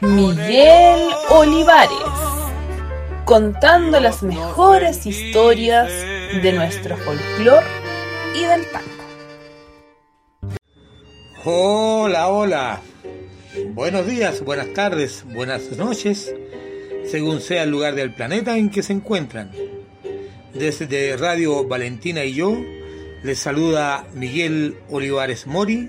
Miguel Olivares, contando las mejores historias de nuestro folclore y del tango. Hola, hola. Buenos días, buenas tardes, buenas noches, según sea el lugar del planeta en que se encuentran. Desde Radio Valentina y yo, les saluda Miguel Olivares Mori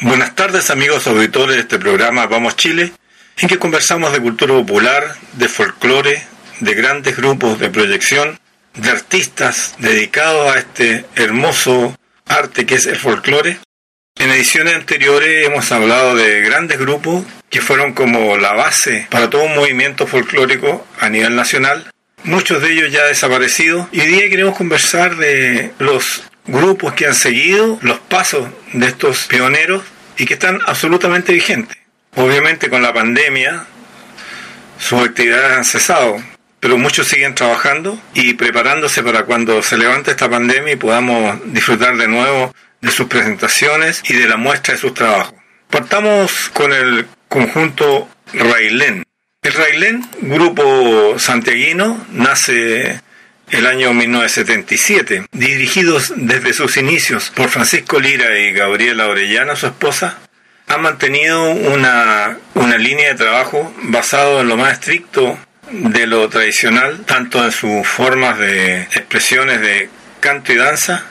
Buenas tardes amigos auditores de este programa Vamos Chile, en que conversamos de cultura popular, de folclore, de grandes grupos de proyección, de artistas dedicados a este hermoso arte que es el folclore. En ediciones anteriores hemos hablado de grandes grupos que fueron como la base para todo un movimiento folclórico a nivel nacional, muchos de ellos ya desaparecidos, y hoy día queremos conversar de los grupos que han seguido los pasos de estos pioneros y que están absolutamente vigentes. Obviamente con la pandemia sus actividades han cesado, pero muchos siguen trabajando y preparándose para cuando se levante esta pandemia y podamos disfrutar de nuevo de sus presentaciones y de la muestra de sus trabajos. Partamos con el conjunto Railén. El Railén, grupo santiaguino, nace el año 1977, dirigidos desde sus inicios por Francisco Lira y Gabriela Orellana, su esposa, han mantenido una, una línea de trabajo basado en lo más estricto de lo tradicional, tanto en sus formas de expresiones de canto y danza,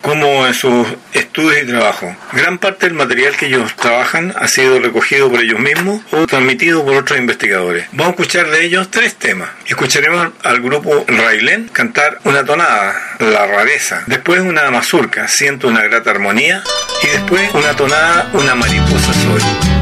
como en sus estudios y trabajo. Gran parte del material que ellos trabajan ha sido recogido por ellos mismos o transmitido por otros investigadores. Vamos a escuchar de ellos tres temas. Escucharemos al grupo Railén cantar una tonada, La rareza, después una mazurca, Siento una grata armonía, y después una tonada, Una mariposa soy.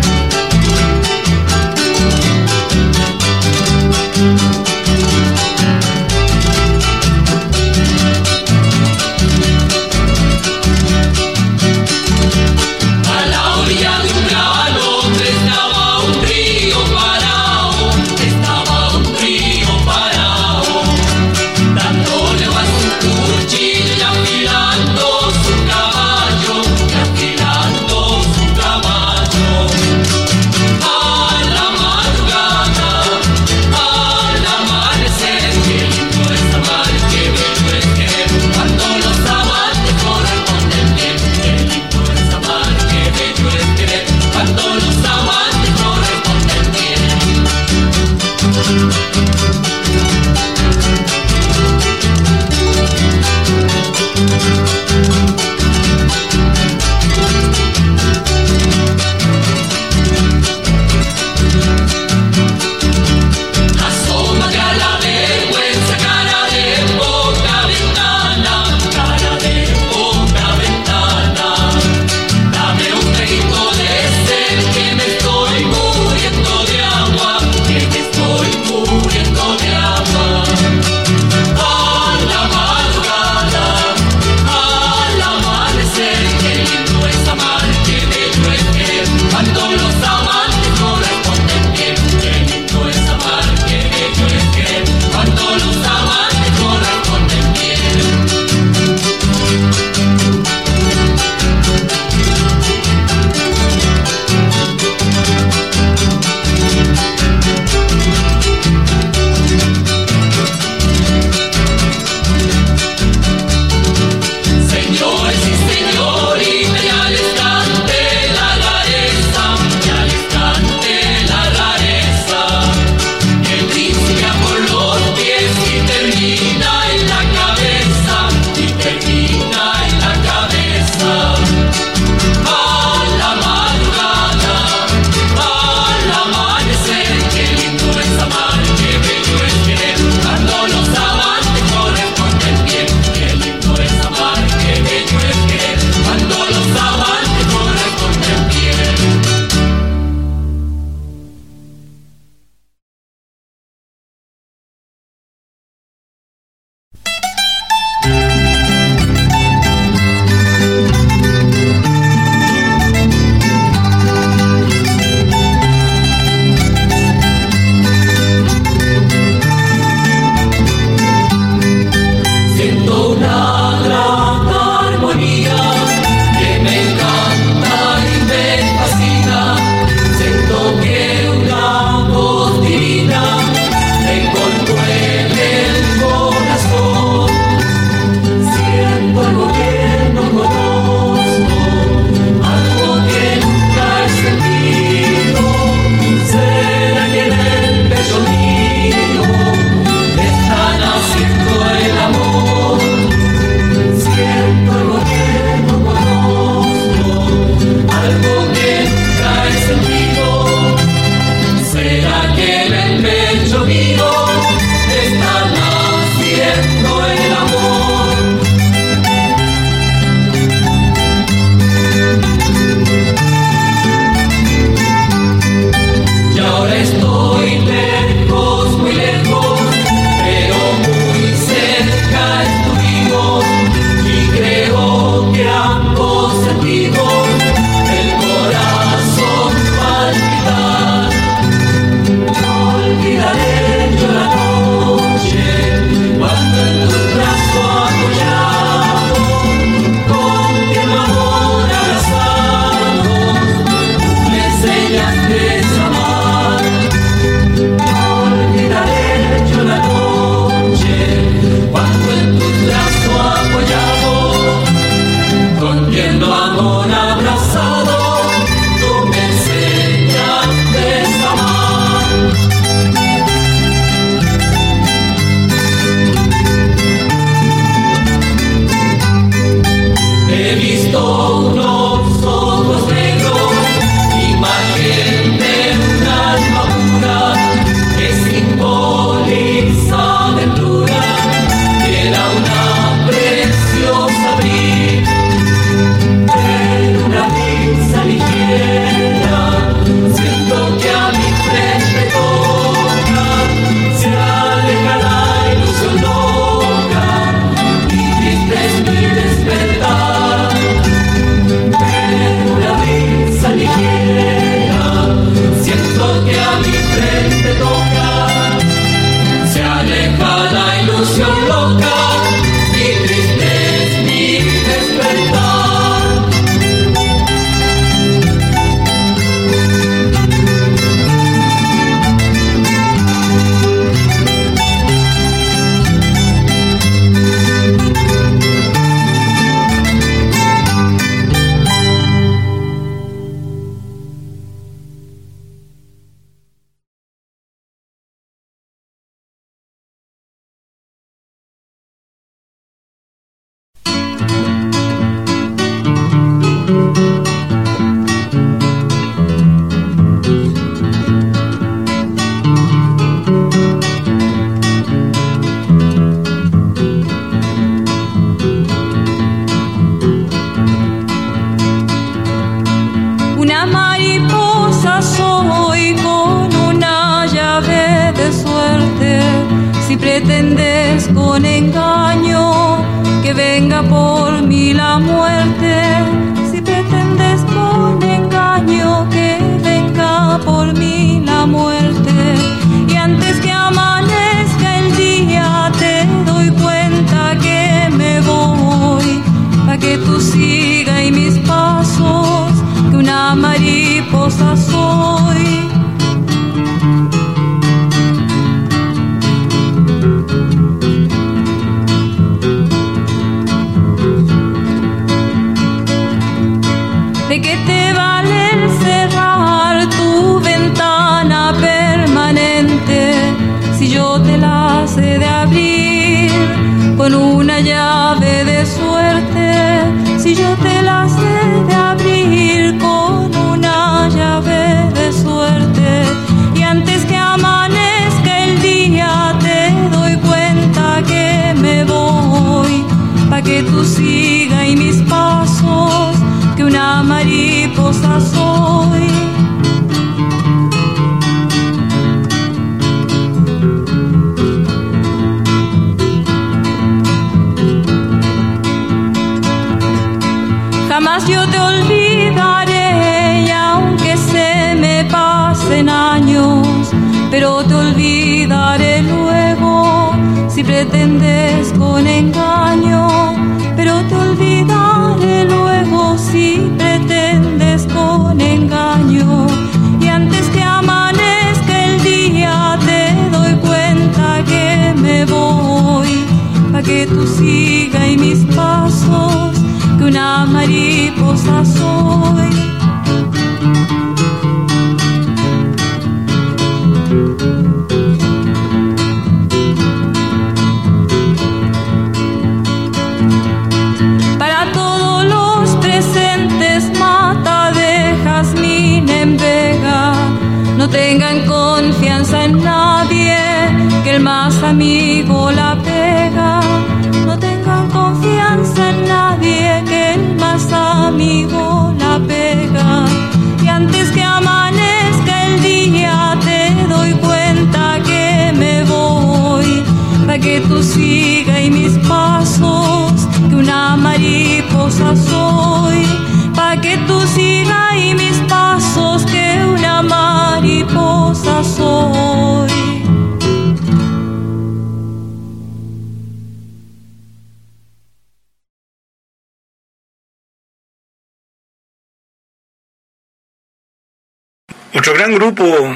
Grupo,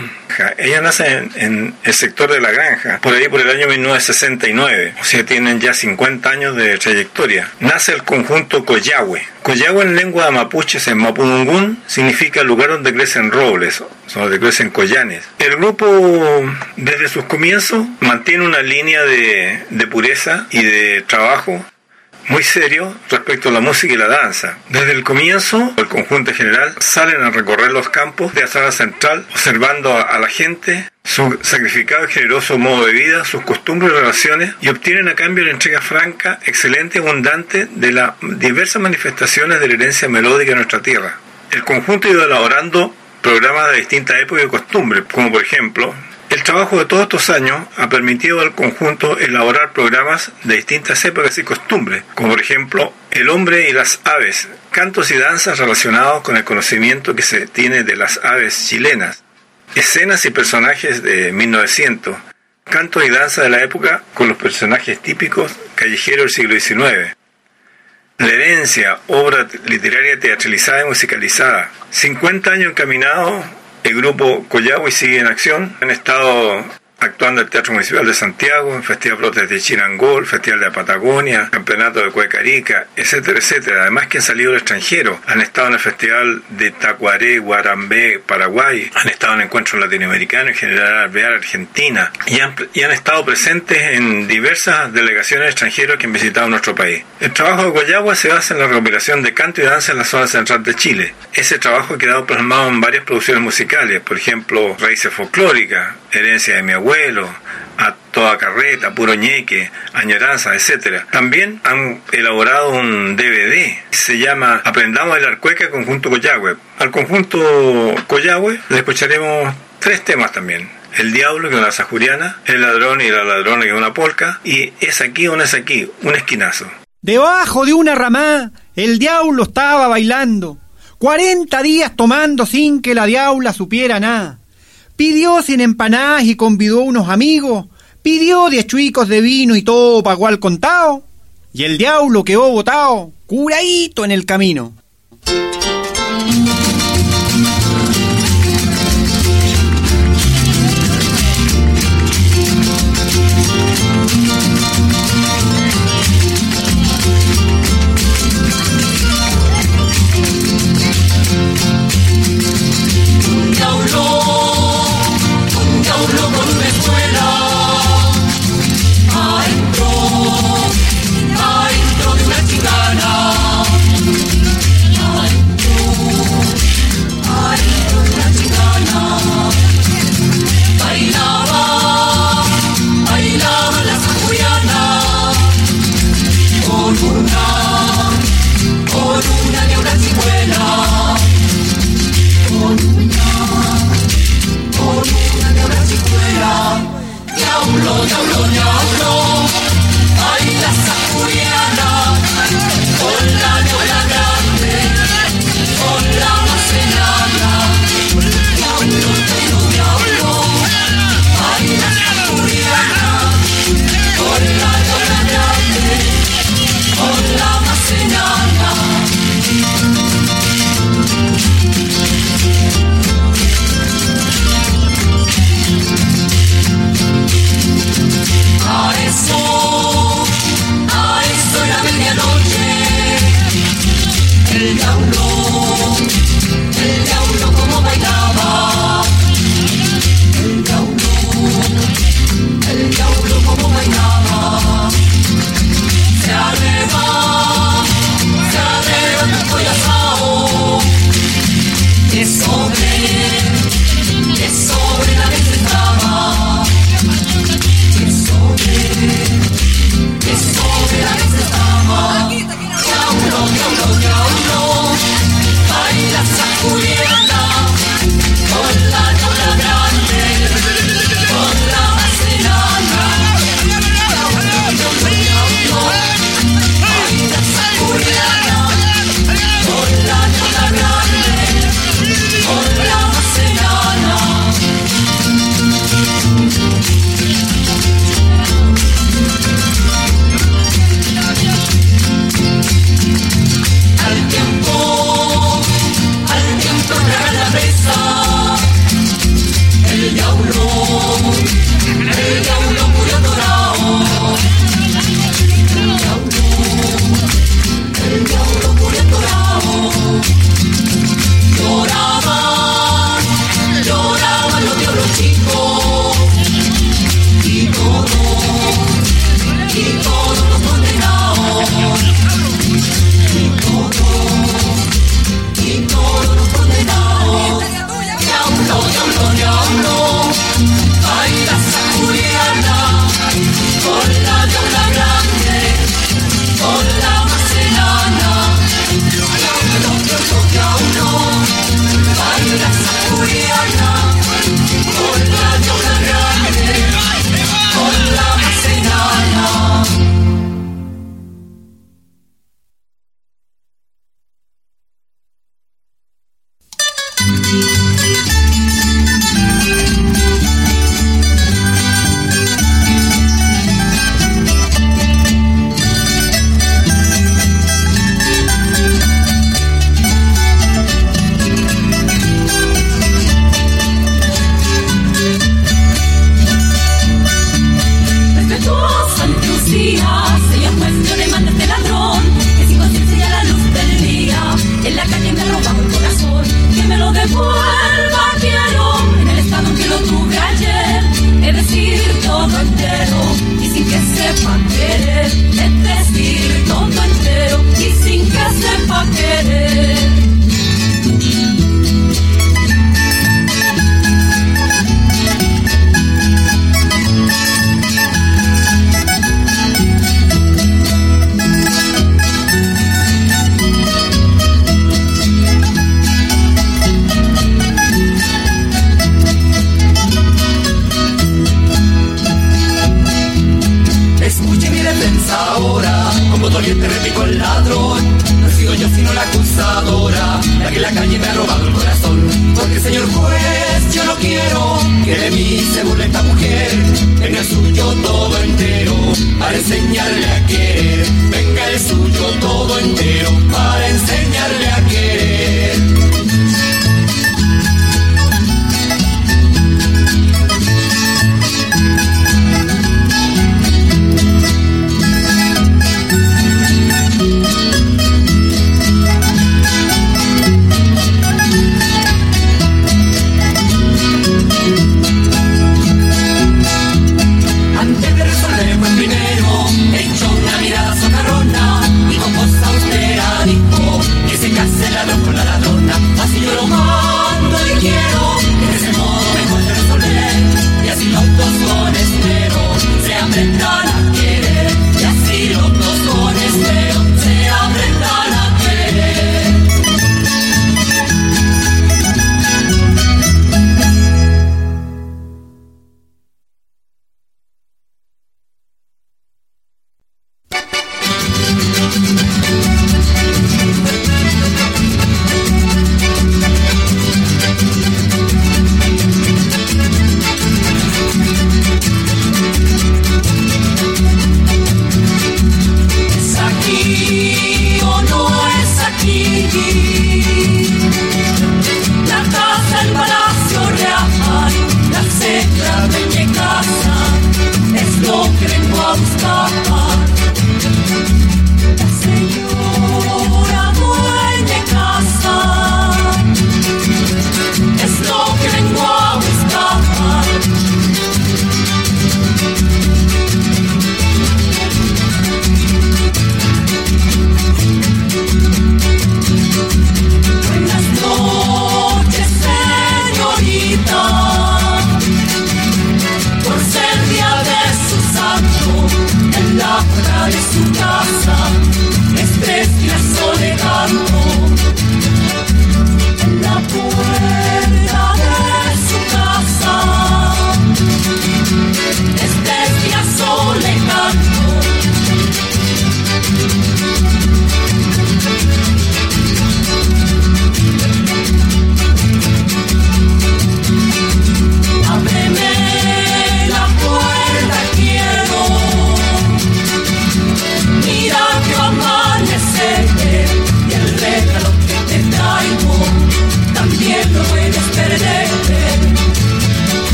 ella nace en, el sector de la granja, por ahí por el año 1969, o sea, tienen ya 50 años de trayectoria. Nace el conjunto Coyahue. Coyahue en lengua mapuche, en mapudungún, significa lugar donde crecen robles, donde crecen collanes. El grupo, desde sus comienzos, mantiene una línea de pureza y de trabajo muy serio respecto a la música y la danza. Desde el comienzo, el conjunto en general salen a recorrer los campos de la sala central, observando a la gente, su sacrificado y generoso modo de vida, sus costumbres y relaciones, y obtienen a cambio la entrega franca, excelente y abundante de las diversas manifestaciones de la herencia melódica de nuestra tierra. El conjunto ha ido elaborando programas de distintas épocas y costumbres, como por ejemplo el trabajo de todos estos años ha permitido al conjunto elaborar programas de distintas épocas y costumbres, como por ejemplo El hombre y las aves, cantos y danzas relacionados con el conocimiento que se tiene de las aves chilenas, escenas y personajes de 1900, cantos y danzas de la época con los personajes típicos callejeros del siglo XIX, la herencia, obra literaria teatralizada y musicalizada, 50 años encaminados el grupo Coyagüe sigue en acción. Han estado actuando en el Teatro Municipal de Santiago, en Festival Brotes de Chinangol, Festival de Patagonia, Campeonato de Cuecarica, etcétera, etcétera. Además que han salido al extranjero, han estado en el Festival de Tacuaré, Guarambé, Paraguay, han estado en encuentros latinoamericanos, en General Alvear, Argentina, y han, y han estado presentes en diversas delegaciones extranjeras que han visitado nuestro país. El trabajo de Guayagua se basa en la recopilación de canto y danza en la zona central de Chile. Ese trabajo ha quedado plasmado en varias producciones musicales, por ejemplo, Raíces Folclóricas, Herencia de mi abuelo, toda carreta, puro ñeque, añoranza, etc. También han elaborado un DVD, se llama Aprendamos el Arcueca Conjunto Coyagüe. Al conjunto Coyagüe le escucharemos tres temas también. El diablo, que es una sajuriana, el ladrón y la ladrona, que es una polca, y es aquí o no es aquí, un esquinazo. Debajo de una ramá, el diablo estaba bailando, cuarenta días tomando sin que la diabla supiera nada. Pidió sin empanadas y convidó unos amigos, pidió diez chuicos de vino y todo pagó al contado, y el diablo quedó botado, curadito en el camino.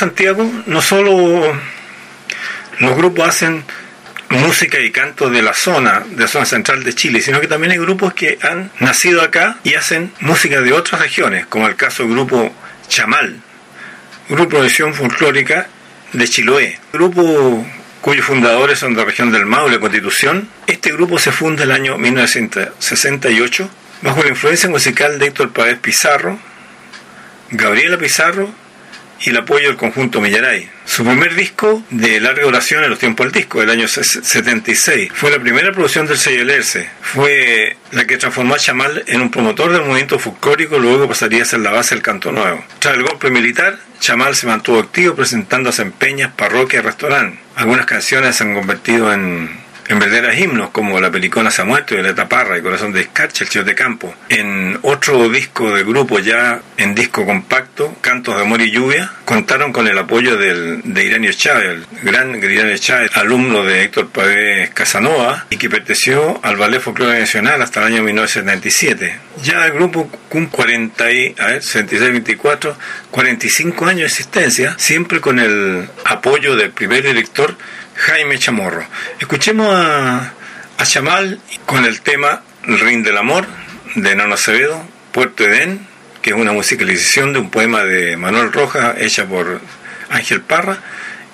Santiago no solo los grupos hacen música y canto de la zona, de la zona central de Chile, sino que también hay grupos que han nacido acá y hacen música de otras regiones, como el caso del grupo Chamal, grupo de acción folclórica de Chiloé, grupo cuyos fundadores son de la región del Maule, Constitución. Este grupo se funda el año 1968 bajo la influencia musical de Héctor Páez Pizarro, Gabriela Pizarro y el apoyo del conjunto Millaray. Su primer disco de larga duración en los tiempos del disco, del año 76, fue la primera producción del sello Lerce. Fue la que transformó a Chamal en un promotor del movimiento folclórico, luego pasaría a ser la base del canto nuevo. Tras el golpe militar, Chamal se mantuvo activo presentándose en peñas, parroquias restaurantes. Algunas canciones se han convertido en en verdaderos himnos como La Pelicona se ha muerto y La Taparra y Corazón de Escarcha, El Chico de Campo. En otro disco de grupo ya en disco compacto, Cantos de Amor y Lluvia, contaron con el apoyo del, de Iranio Chávez, el gran Iranio Chávez, alumno de Héctor Pavés Casanova y que perteneció al Ballet Folclore Nacional hasta el año 1977. Ya el grupo cumple 40 y, a ver, 76, 24, 45 años de existencia, siempre con el apoyo del primer director Jaime Chamorro. Escuchemos a, a Chamal con el tema Rin del Amor de Nano Acevedo, Puerto Edén, que es una musicalización de un poema de Manuel Rojas hecha por Ángel Parra,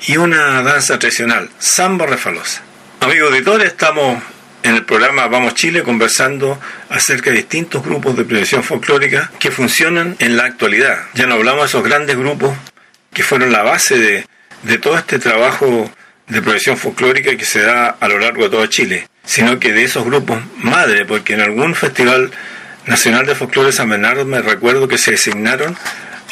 y una danza tradicional, Samba Refalosa. Amigos auditores, estamos en el programa Vamos Chile conversando acerca de distintos grupos de prevención folclórica que funcionan en la actualidad. Ya no hablamos de esos grandes grupos que fueron la base de, de todo este trabajo de profesión folclórica que se da a lo largo de todo Chile, sino que de esos grupos madre, porque en algún festival nacional de folclore San Bernardo me recuerdo que se designaron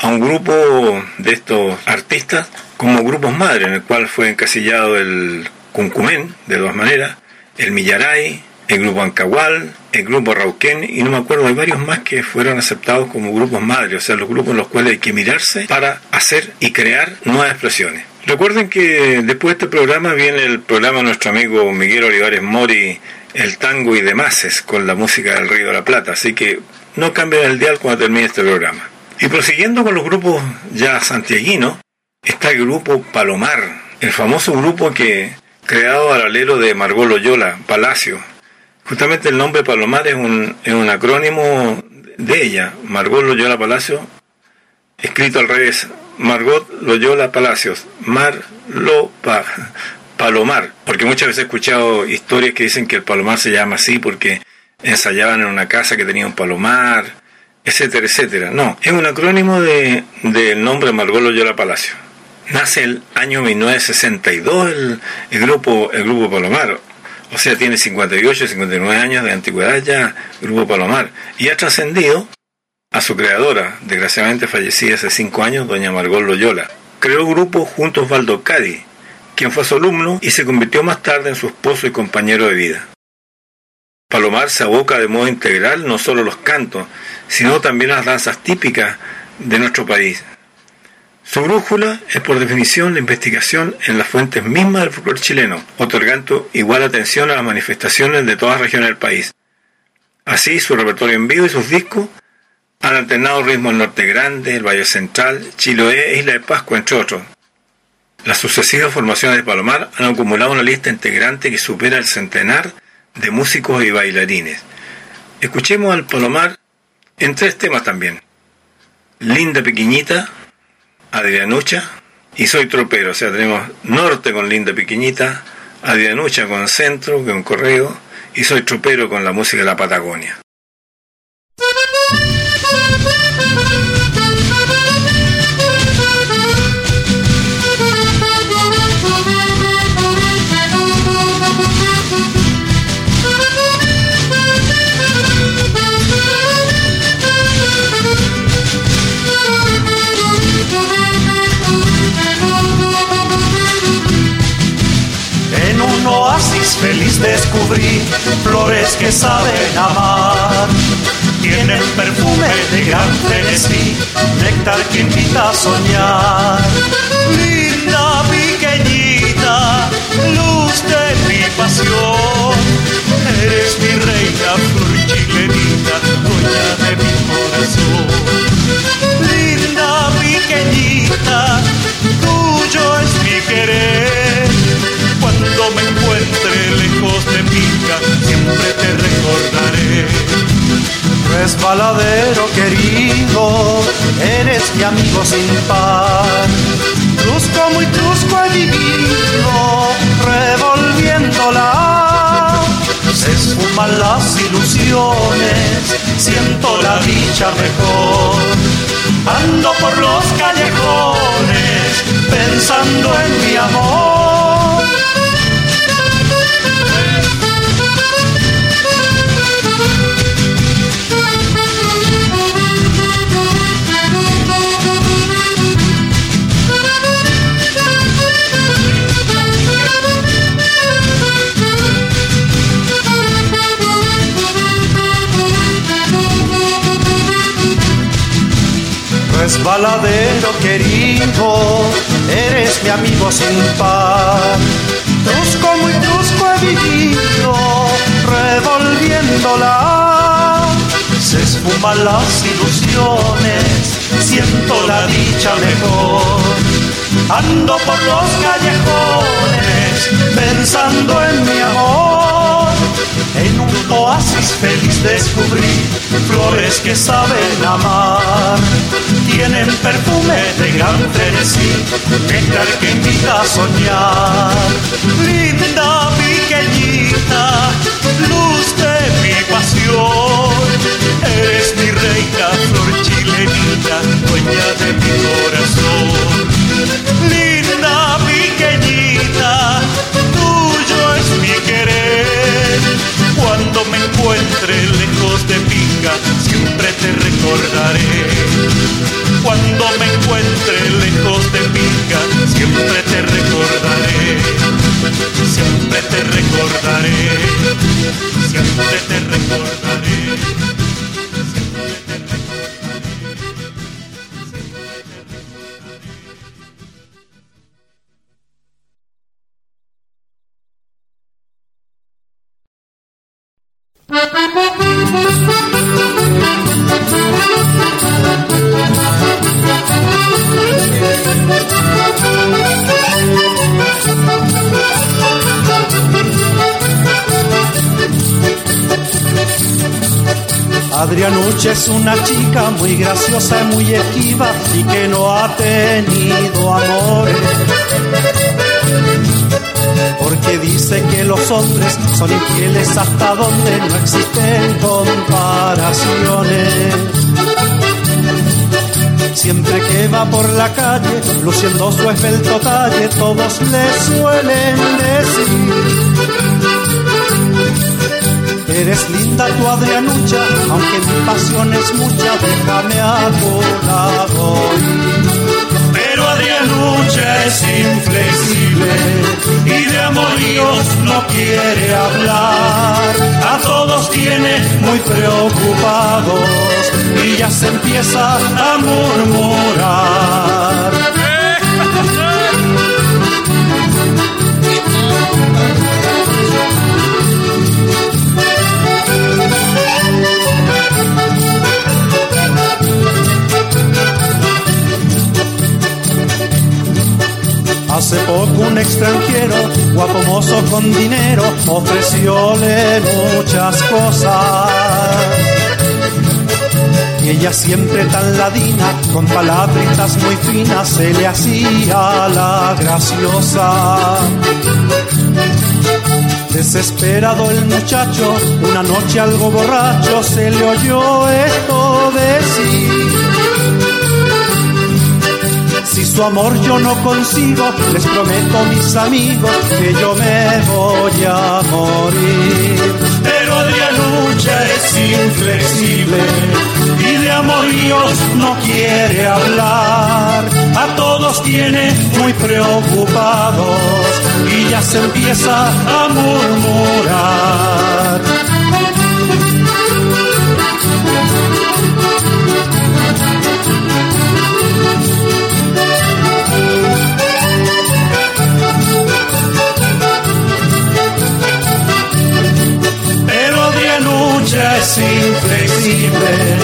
a un grupo de estos artistas como grupos madre, en el cual fue encasillado el Cuncumén, de dos maneras, el Millaray, el grupo Ancahual, el grupo Rauquén, y no me acuerdo, hay varios más que fueron aceptados como grupos madre, o sea, los grupos en los cuales hay que mirarse para hacer y crear nuevas expresiones. Recuerden que después de este programa viene el programa de nuestro amigo Miguel Olivares Mori, El Tango y Demases, con la música del Río de la Plata, así que no cambien el dial cuando termine este programa. Y prosiguiendo con los grupos ya santiaguinos, está el grupo Palomar, el famoso grupo que creado al alero de Margot Loyola, Palacio. Justamente el nombre Palomar es un, es un acrónimo de ella, Margot Loyola Palacio, escrito al revés, Margot Loyola Palacios, Mar Lo pa, Palomar, porque muchas veces he escuchado historias que dicen que el Palomar se llama así porque ensayaban en una casa que tenía un palomar, etcétera, etcétera. No, es un acrónimo del de, nombre Margot Loyola Palacio. Nace el año 1962 el, el, grupo, el grupo Palomar, o sea, tiene 58, 59 años de antigüedad ya, Grupo Palomar, y ha trascendido a su creadora, desgraciadamente fallecida hace cinco años, doña Margot Loyola. Creó el grupo junto a Osvaldo Cadi, quien fue su alumno y se convirtió más tarde en su esposo y compañero de vida. Palomar se aboca de modo integral no solo los cantos, sino también las danzas típicas de nuestro país. Su brújula es por definición la investigación en las fuentes mismas del folclore chileno, otorgando igual atención a las manifestaciones de todas las regiones del país. Así, su repertorio en vivo y sus discos han alternado ritmos Norte Grande, el Valle Central, Chiloé Isla de Pascua, entre otros. Las sucesivas formaciones de Palomar han acumulado una lista integrante que supera el centenar de músicos y bailarines. Escuchemos al Palomar en tres temas también. Linda Pequeñita, Adrianucha y Soy Tropero. O sea, tenemos Norte con Linda Pequeñita, Adrianucha con Centro, con Correo, y Soy Tropero con la música de la Patagonia. thank you feliz descubrí flores que saben amar. Tienen perfume de gran frenesí, néctar que invita a soñar. Linda pequeñita, luz de mi pasión, eres mi reina, flor chilenita, dueña de mi corazón. Linda pequeñita, tuyo es mi querer cuando me siempre te recordaré. Resbaladero querido, eres mi amigo sin par. Trusco muy trusco he vivido, revolviéndola. Se esfuman las ilusiones, siento la dicha mejor. Ando por los callejones, pensando en mi amor. Baladero querido, eres mi amigo sin par. Trusco muy trusco he vivido, revolviéndola. Se esfuman las ilusiones, siento la dicha mejor. Ando por los callejones, pensando en mi amor. En un oasis feliz descubrí flores que saben amar. Tienen perfume de gran frenesí, néctar que invita a soñar. Linda pequeñita, luz de mi pasión. Eres mi reina, flor chilenita, dueña de mi corazón. Linda mi querer. Cuando me encuentre lejos de Pica, siempre te recordaré. Cuando me encuentre lejos de Pica, siempre te recordaré. Siempre te recordaré. Siempre te recordaré. Adrianucha es una chica muy graciosa y muy esquiva y que no ha tenido amores. Porque dice que los hombres son infieles hasta donde no existen comparaciones. Siempre que va por la calle, luciendo su esbelto talle, todos le suelen decir. Eres linda tu Adrianucha, aunque mi pasión es mucha, déjame a. Pero Adrianucha es inflexible y de amoríos no quiere hablar. A todos tiene muy preocupados y ya se empieza a murmurar. Hace poco un extranjero, guapo mozo con dinero, ofrecióle muchas cosas. Y ella siempre tan ladina, con palabritas muy finas, se le hacía la graciosa. Desesperado el muchacho, una noche algo borracho, se le oyó esto decir. Si su amor yo no consigo, les prometo mis amigos que yo me voy a morir. Pero Adrianucha es inflexible y de amoríos no quiere hablar. A todos tiene muy preocupados y ya se empieza a murmurar. Es inflexible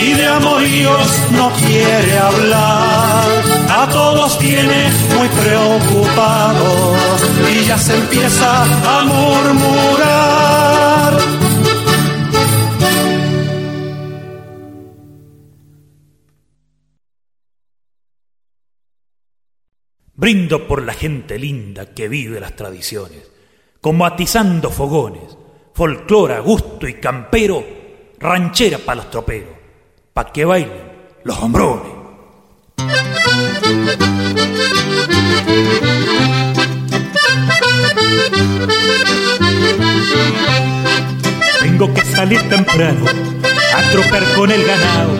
y de amoríos no quiere hablar. A todos tiene muy preocupados y ya se empieza a murmurar. Brindo por la gente linda que vive las tradiciones, como atizando fogones, folclora, gusto y campero, ranchera para los troperos, pa' que bailen los hombrones. Tengo que salir temprano a tropear con el ganado.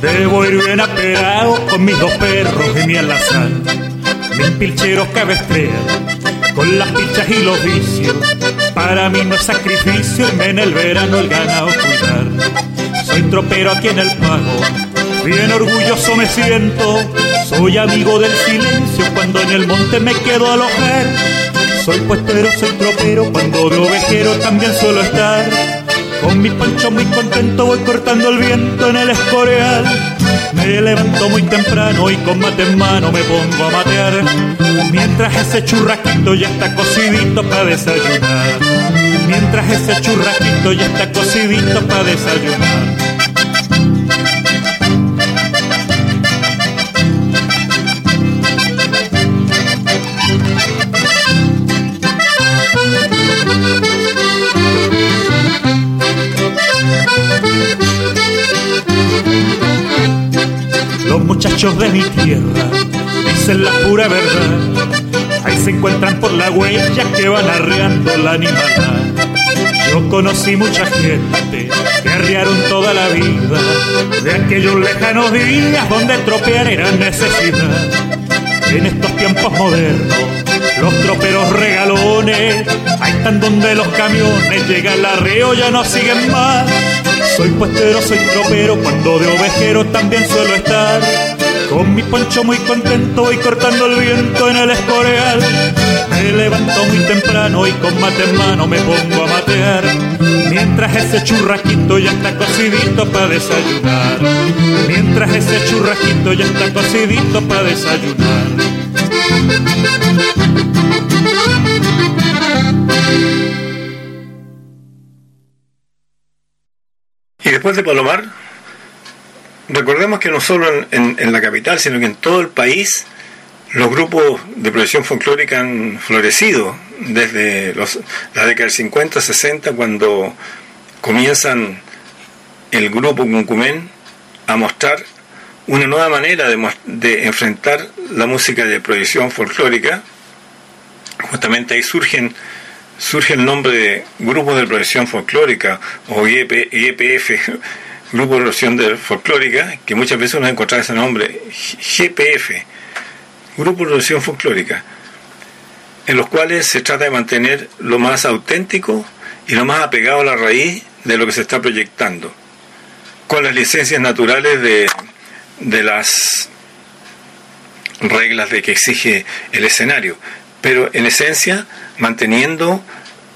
Debo ir bien aperado con mis dos perros y mi alazán. Mis pilcheros cabestrean con las pichas y los vicios. Para mí no es sacrificio irme en el verano el ganado cuidar. Soy tropero aquí en el pago, Bien orgulloso me siento, soy amigo del silencio cuando en el monte me quedo a alojar. Soy puestero, soy tropero, cuando de ovejero también suelo estar. Con mi pancho muy contento voy cortando el viento en el escoreal. Me levanto muy temprano y con mate en mano me pongo a matear. Mientras ese churrasquito ya está cocidito para desayunar. Mientras ese churrasquito ya está cocidito para desayunar. Los muchachos de mi tierra dicen la pura verdad. Ahí se encuentran por la huella que van arreando la animalada. Yo conocí mucha gente que arriaron toda la vida de aquellos lejanos días donde tropear era necesidad. En estos tiempos modernos, los troperos regalones, ahí están donde los camiones llegan al arreo, ya no siguen más soy puestero, soy tropero, cuando de ovejero también suelo estar. Con mi poncho muy contento voy cortando el viento en el escoreal. Me levanto muy temprano y con mate en mano me pongo a matear. Mientras ese churrasquito ya está cocidito para desayunar. Mientras ese churrasquito ya está cocidito para desayunar. Después de Palomar, recordemos que no solo en, la capital, sino que en todo el país, los grupos de proyección folclórica han florecido desde los, la década del 50, 60, cuando comienzan el grupo Cuncumén a mostrar una nueva manera de, de, enfrentar la música de proyección folclórica. Justamente ahí surgen surge el nombre de Grupo de Proyección Folclórica o IEPF, Grupo de Proyección Folclórica, que muchas veces uno encuentra ese nombre, GPF, Grupo de Proyección Folclórica, en los cuales se trata de mantener lo más auténtico y lo más apegado a la raíz de lo que se está proyectando, con las licencias naturales de, de las reglas de que exige el escenario, pero en esencia manteniendo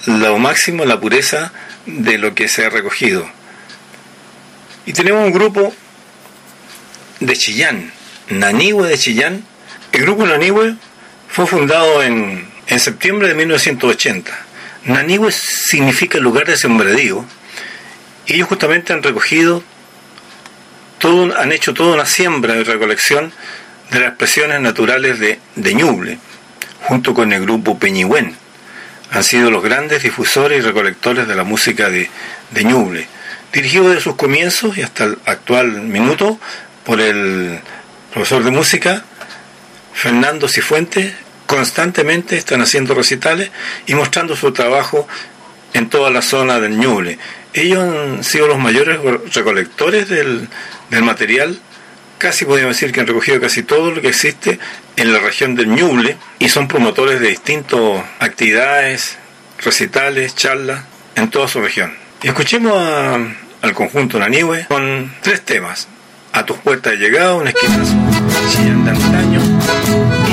lo máximo la pureza de lo que se ha recogido. Y tenemos un grupo de Chillán, Nanihue de Chillán. El grupo Nanihue fue fundado en, en septiembre de 1980. Nanihue significa lugar de sembradío. Ellos justamente han recogido, todo, han hecho toda una siembra y recolección de las expresiones naturales de, de Ñuble, junto con el grupo Peñihuen han sido los grandes difusores y recolectores de la música de, de Ñuble, dirigido desde sus comienzos y hasta el actual minuto por el profesor de música Fernando Cifuentes, constantemente están haciendo recitales y mostrando su trabajo en toda la zona del Ñuble. Ellos han sido los mayores recolectores del, del material casi podríamos decir que han recogido casi todo lo que existe en la región del Ñuble y son promotores de distintas actividades, recitales, charlas en toda su región. Escuchemos al conjunto Nanihue con tres temas. A tus puertas he llegado, un esquinazo, chillan de antaño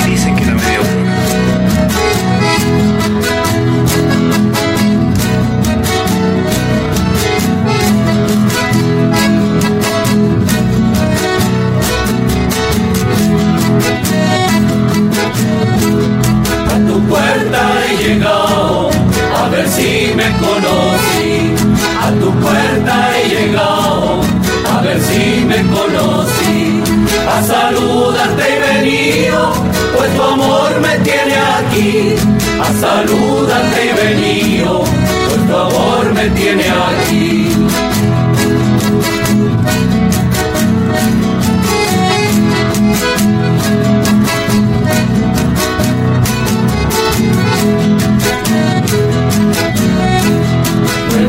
he venido, pues tu amor me tiene aquí.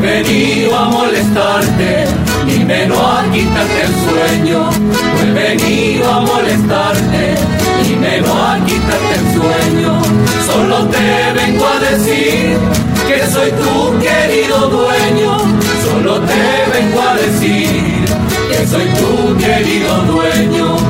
venido a molestarte, ni menos a quitarte el sueño. No he venido a molestarte, ni menos a Solo te vengo a decir que soy tu querido dueño, solo te vengo a decir que soy tu querido dueño.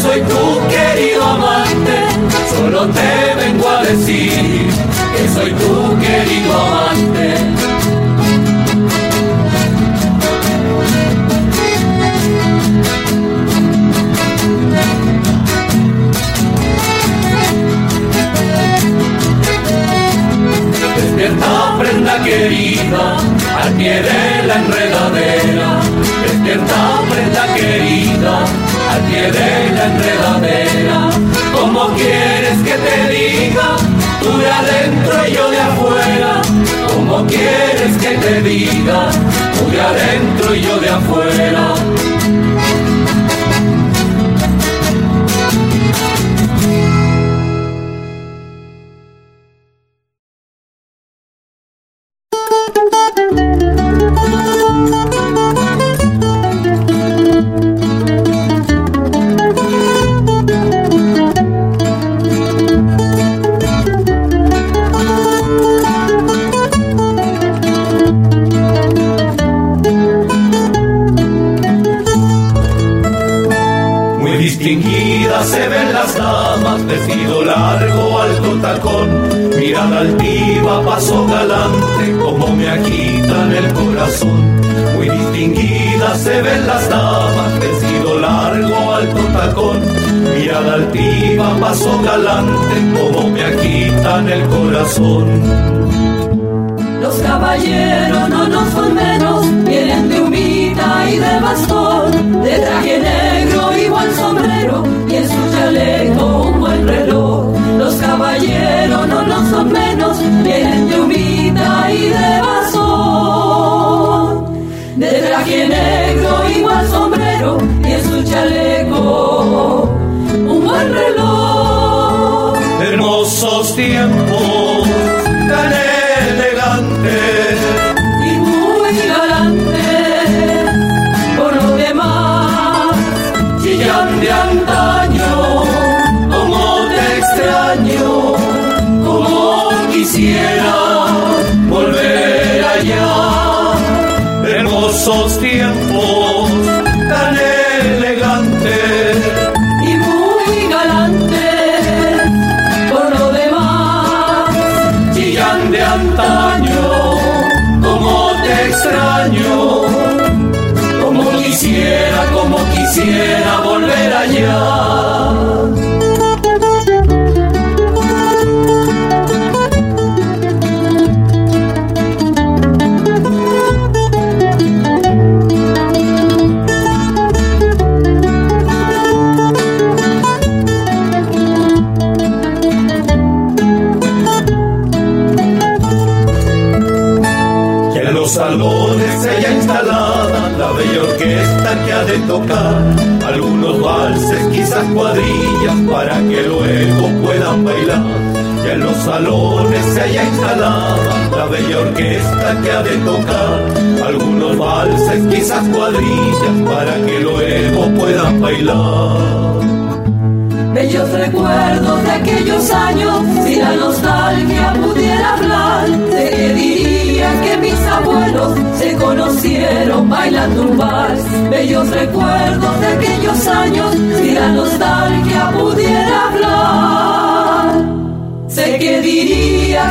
soy tu querido amante, solo te vengo a decir que soy tu querido amante. Despierta prenda querida al pie de la enredadera querida, al pie de la enredadera. ¿Cómo quieres que te diga? Tú de adentro y yo de afuera. ¿Cómo quieres que te diga? Tú de adentro y yo de afuera.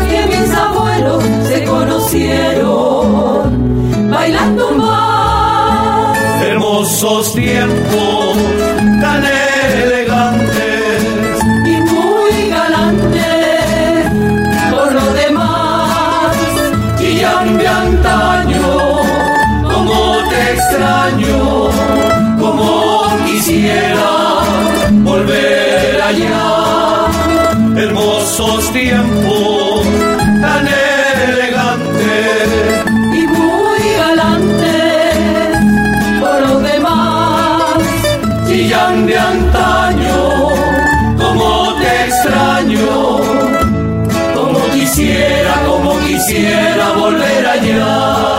que mis abuelos se conocieron bailando un vals. Hermosos tiempos tan elegantes y muy galantes por lo demás. Y de antaño, como te extraño, como quisiera volver allá hermosos tiempos. quisiera, como quisiera volver allá.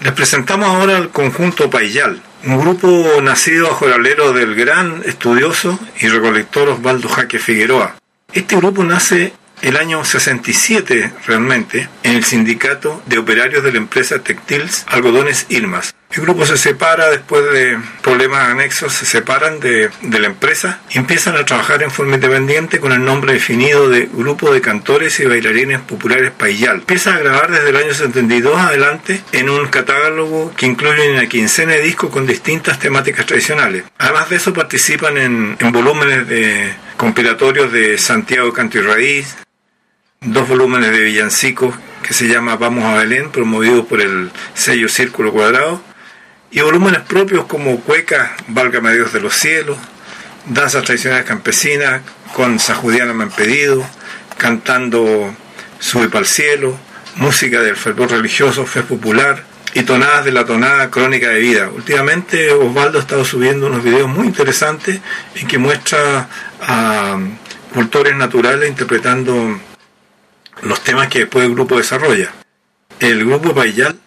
Les presentamos ahora el conjunto Payal, un grupo nacido bajo el alero del gran estudioso y recolector Osvaldo Jaque Figueroa. Este grupo nace el año 67 realmente en el sindicato de operarios de la empresa Textiles Algodones Ilmas. El grupo se separa después de problemas anexos, se separan de, de la empresa y empiezan a trabajar en forma independiente con el nombre definido de Grupo de Cantores y Bailarines Populares Payal. Empieza a grabar desde el año 72 adelante en un catálogo que incluye una quincena de discos con distintas temáticas tradicionales. Además de eso participan en, en volúmenes de compilatorios de Santiago Canto y Raíz, dos volúmenes de villancicos que se llama Vamos a Belén, promovido por el sello Círculo Cuadrado, y volúmenes propios como Cueca, Válgame Dios de los Cielos, Danzas Tradicionales Campesinas, con Sajudiana me han pedido, cantando Sube para el Cielo, música del fervor religioso, fe popular, y tonadas de la tonada crónica de vida. Últimamente Osvaldo ha estado subiendo unos videos muy interesantes en que muestra a cultores naturales interpretando los temas que después el grupo desarrolla. El grupo Payal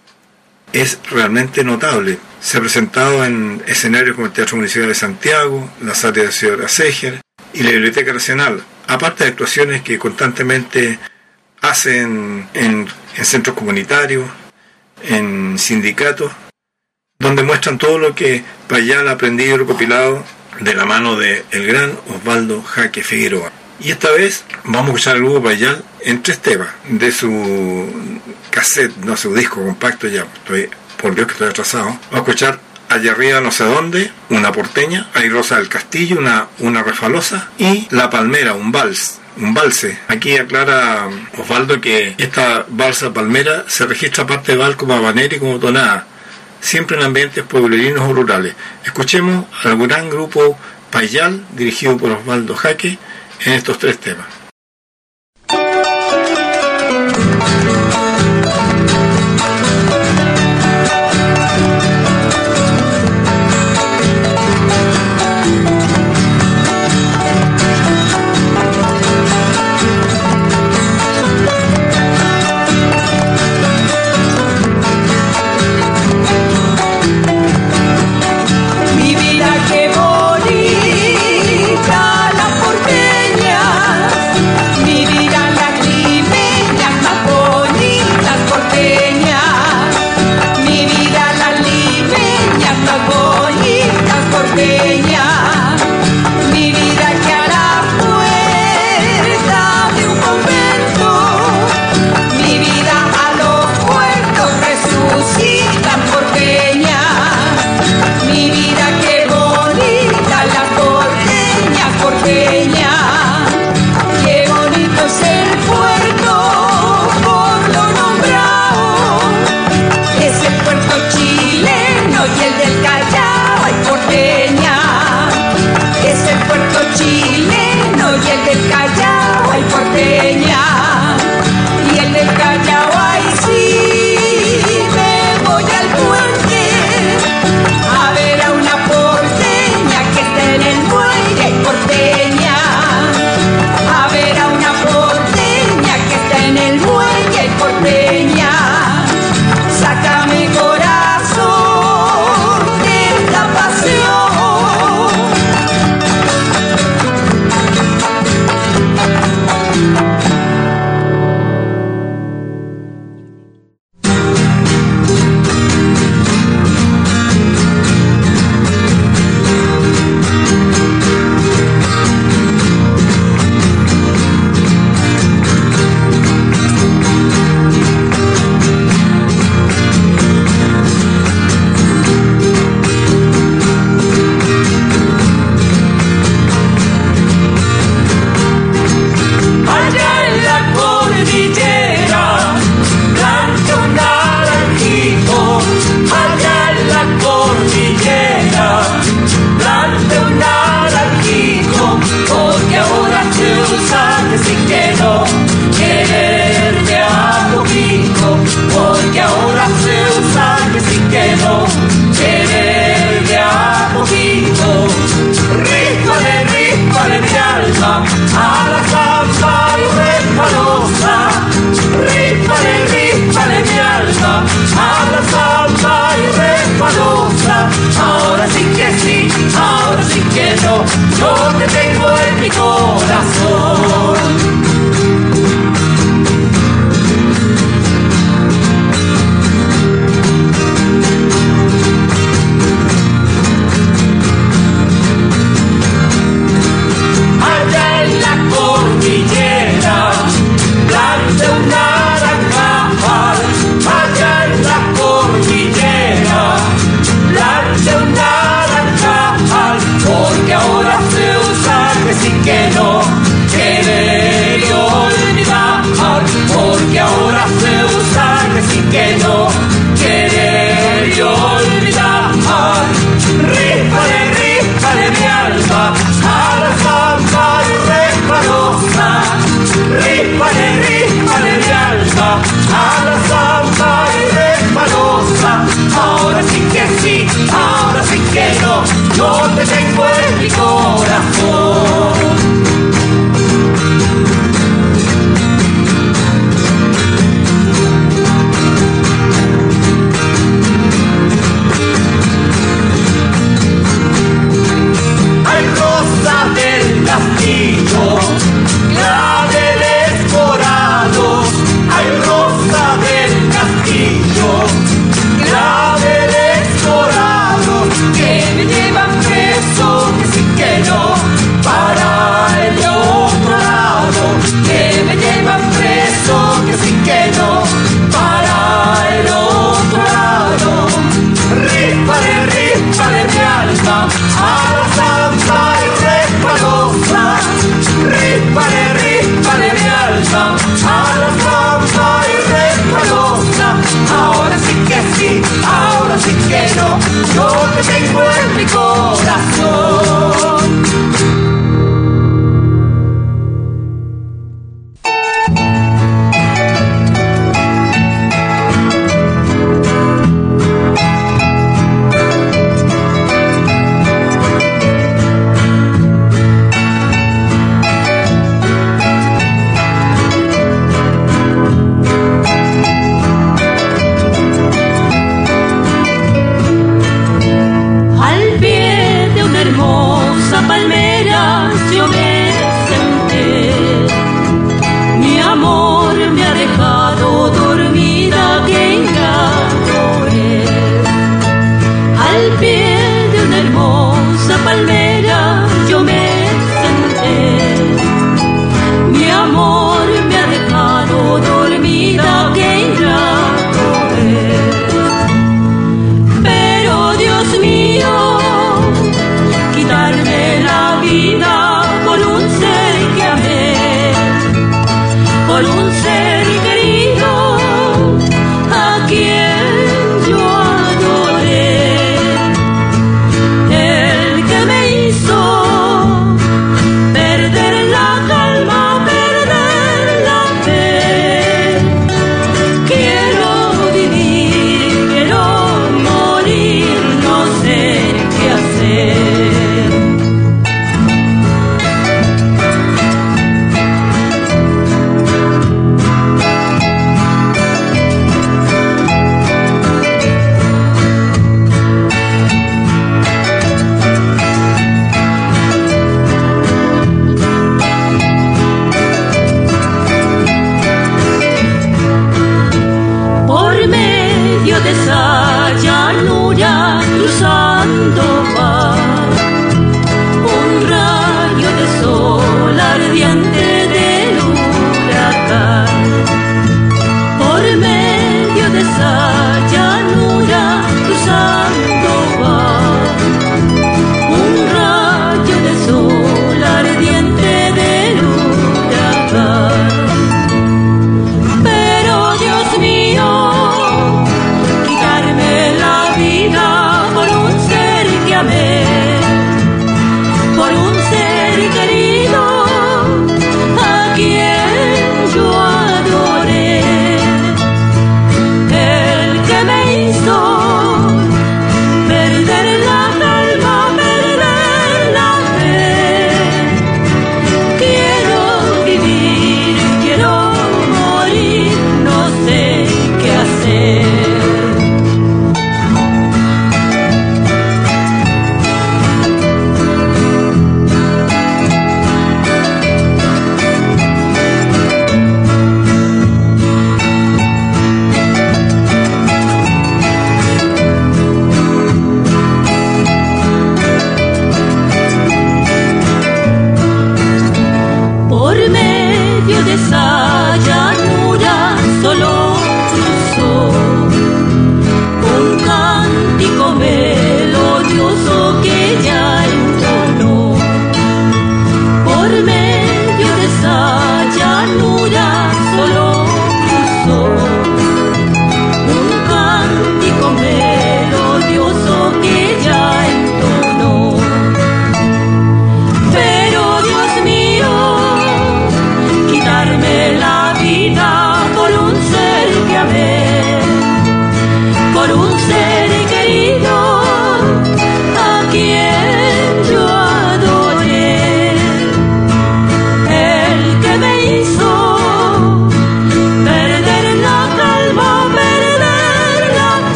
es realmente notable. Se ha presentado en escenarios como el Teatro Municipal de Santiago, la Sala de Ciudad Seger y la Biblioteca Nacional, aparte de actuaciones que constantemente hacen en, en centros comunitarios, en sindicatos, donde muestran todo lo que Payal ha aprendido y recopilado de la mano de el gran Osvaldo Jaque Figueroa. Y esta vez vamos a escuchar el grupo Payal en tres temas de su cassette, no su disco compacto ya, estoy, por Dios que estoy atrasado. A escuchar Allá arriba no sé dónde, una porteña, hay Rosa del Castillo, una, una refalosa y La Palmera, un vals, un valse. Aquí aclara Osvaldo que esta balsa palmera se registra parte de val como habanera y como tonada, siempre en ambientes pueblerinos o rurales. Escuchemos al gran grupo Payal, dirigido por Osvaldo Jaque, en estos tres temas.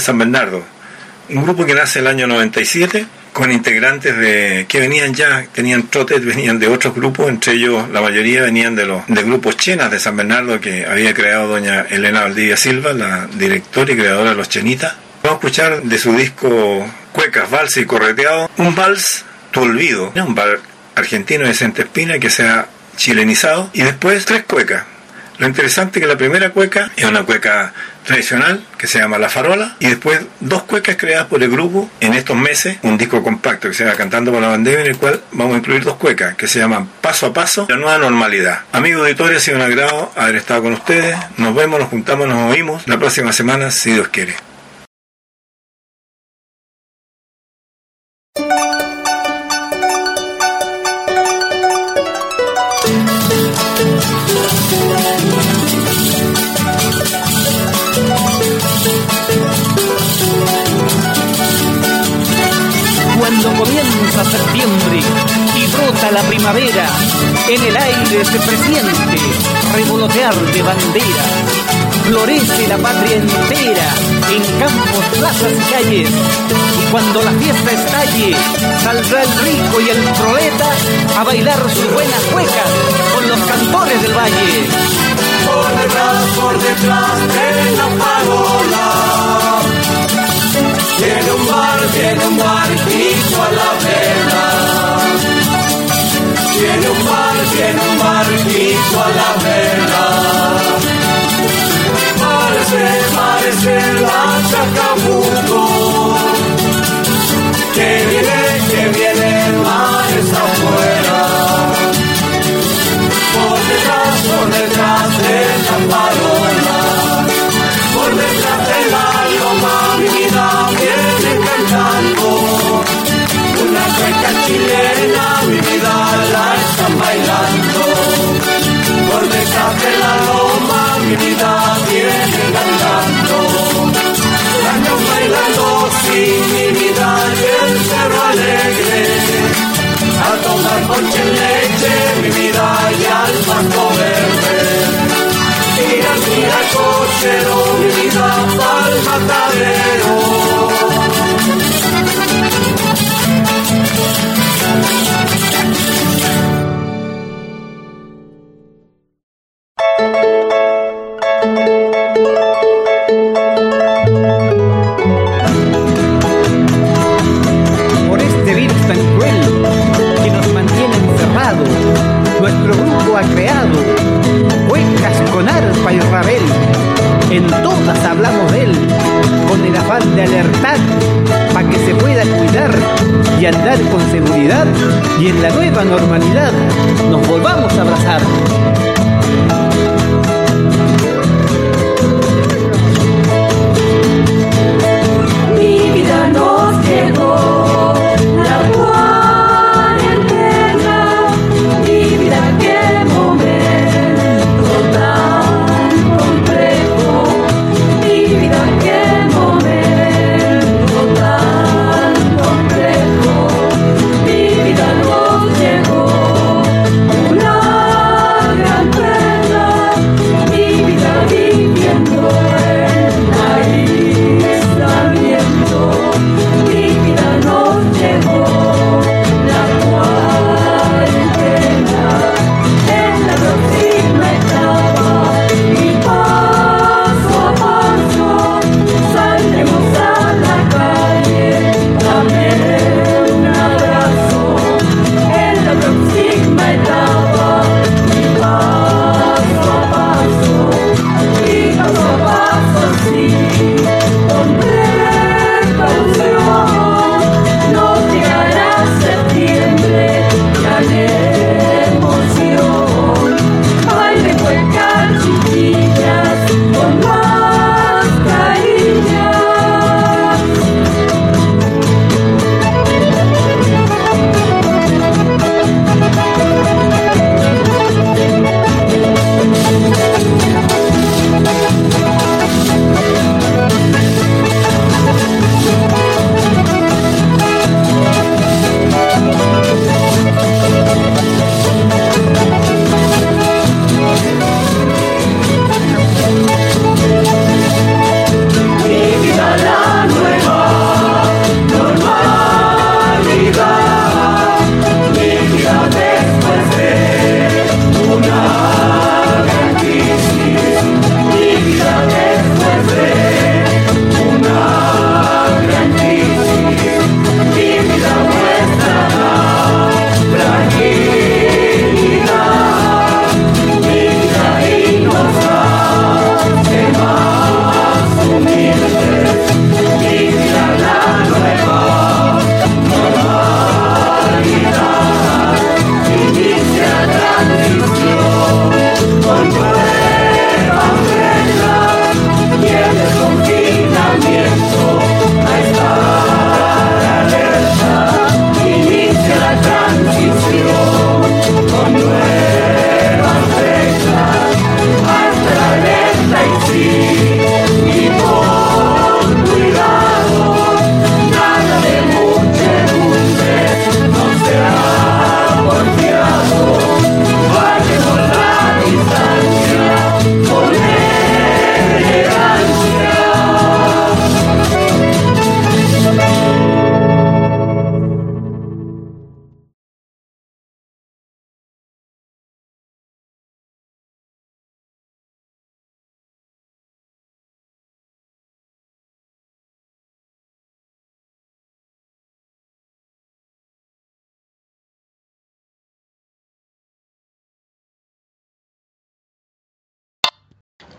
San Bernardo. Un grupo que nace el año 97 con integrantes de que venían ya, tenían trotes, venían de otros grupos, entre ellos la mayoría venían de los de grupos Chenas de San Bernardo que había creado doña Elena Valdivia Silva, la directora y creadora de los Chenitas. Vamos a escuchar de su disco Cuecas, Vals y Correteado, un vals Tu Olvido, un vals argentino de Centespina que se ha chilenizado, y después tres cuecas. Lo interesante es que la primera cueca es una cueca tradicional que se llama La Farola y después dos cuecas creadas por el grupo en estos meses, un disco compacto que se llama Cantando por la Bandera en el cual vamos a incluir dos cuecas que se llaman Paso a Paso, la nueva normalidad. Amigos auditores, ha sido un agrado haber estado con ustedes. Nos vemos, nos juntamos, nos oímos la próxima semana si Dios quiere. Se presiente revolotear de bandera. Florece la patria entera en campos, plazas y calles. Y cuando la fiesta estalle, saldrá el rico y el proleta a bailar sus buenas cuecas con los cantores del valle. Por detrás, por detrás de la farola. Tiene un bar, tiene un barquito a la vela. Tiene un bar, tiene un barquito a la vela. Parece, parece la Chacabuco. Que viene, que viene, mares afuera. Por detrás, por detrás de la farola. Por detrás de la loma, mi vida viene cantando. Una cueca chilena, mi vida viene cantando. Años bailando sin mi vida y el cerro alegre. A tomar coche leche, mi vida y al pasto verde. Tira, tira, cochero, mi vida pa'l matadero.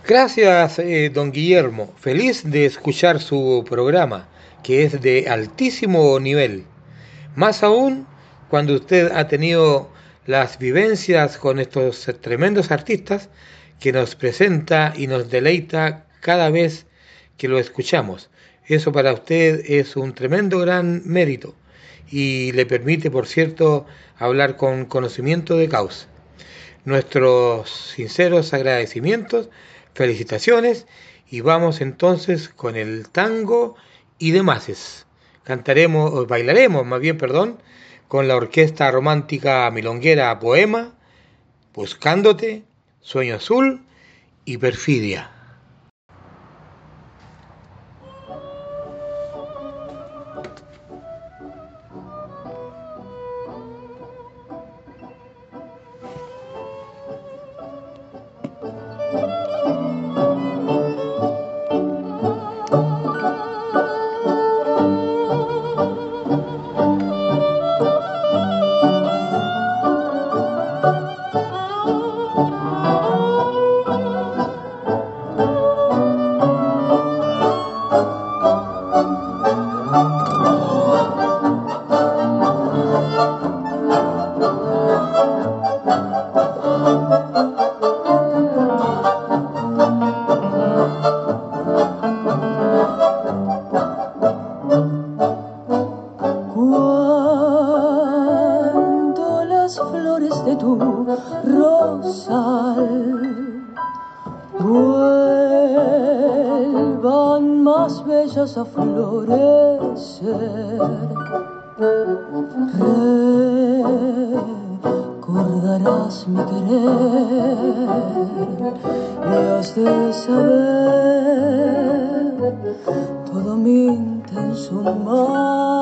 Gracias, eh, don Guillermo. Feliz de escuchar su programa, que es de altísimo nivel. Más aún cuando usted ha tenido las vivencias con estos tremendos artistas que nos presenta y nos deleita cada vez que lo escuchamos. Eso para usted es un tremendo gran mérito y le permite, por cierto, hablar con conocimiento de causa. Nuestros sinceros agradecimientos, felicitaciones y vamos entonces con el tango y demás. Cantaremos, bailaremos más bien, perdón, con la orquesta romántica milonguera Poema, Buscándote, Sueño Azul y Perfidia. rosal vuelvan más bellas a florecer. Recordarás mi querer y has de saber todo mi intenso mal.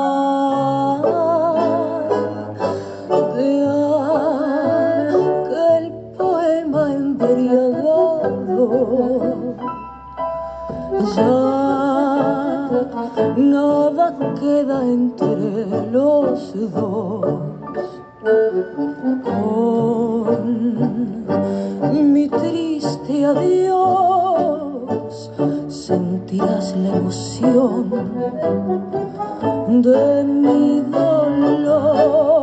nada queda entre los dos. Con mi triste adiós sentirás la emoción de mi dolor.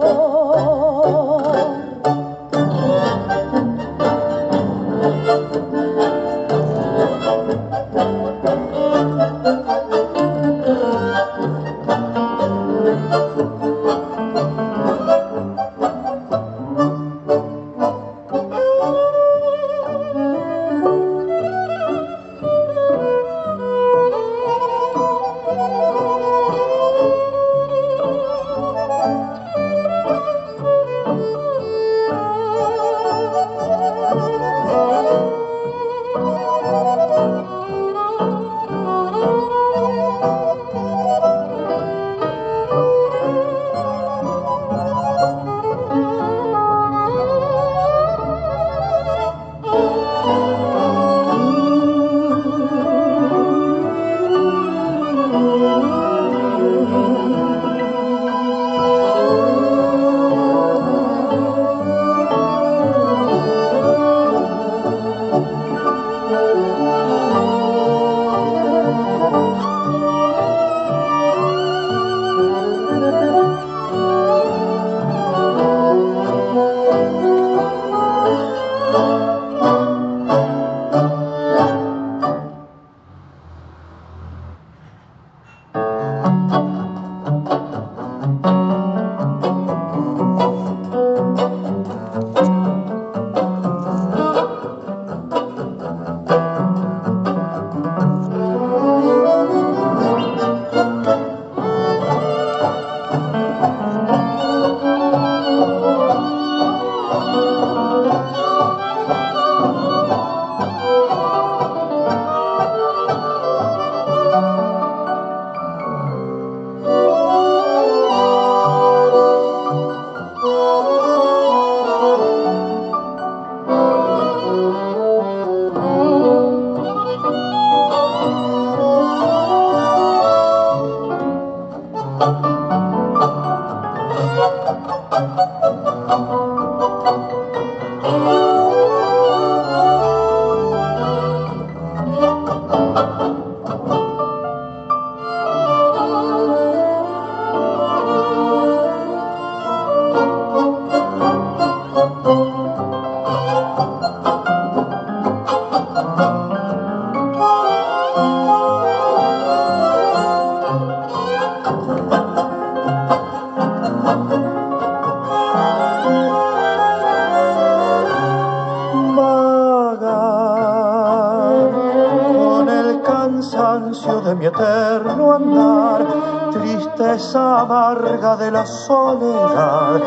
De la soledad,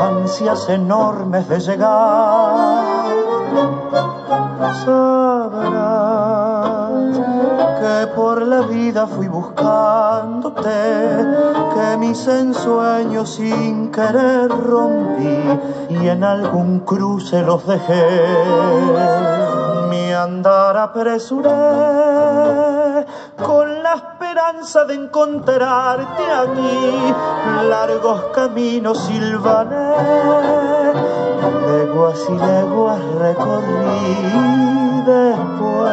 ansias enormes de llegar. Sabrás que por la vida fui buscándote, que mis ensueños sin querer rompí y en algún cruce los dejé. Mi andar apresuré esperanza de encontrarte aquí. Largos caminos silvané, leguas y leguas recorrí después.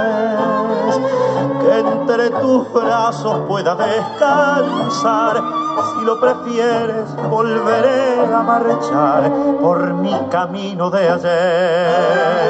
Que entre tus brazos pueda descansar. Si lo prefieres, volveré a marchar por mi camino de ayer.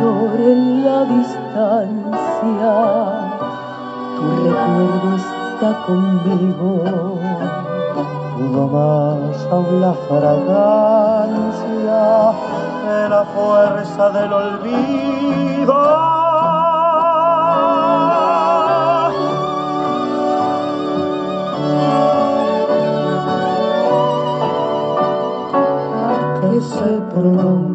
en la distancia, tu recuerdo está conmigo. Pudo más aún la fragancia de la fuerza del olvido. que se prolonga.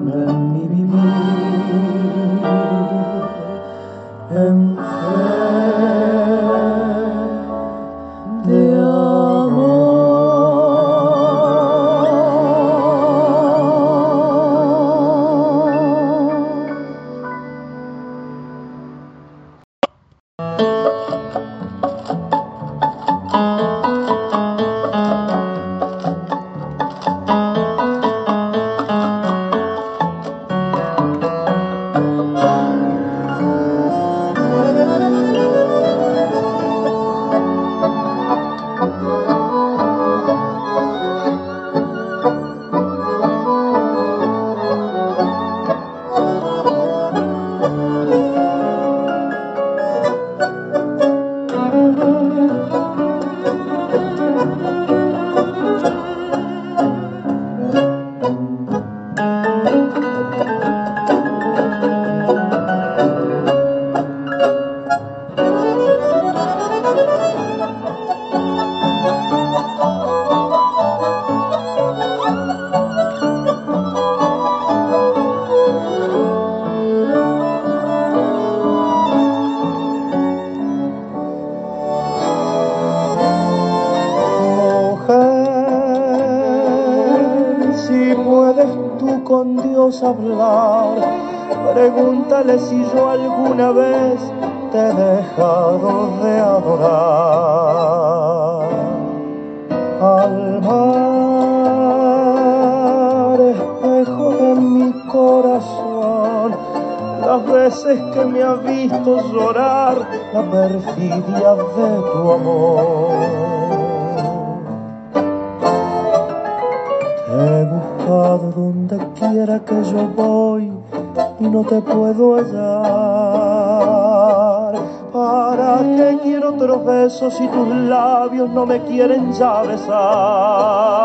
No me quieren ya besar?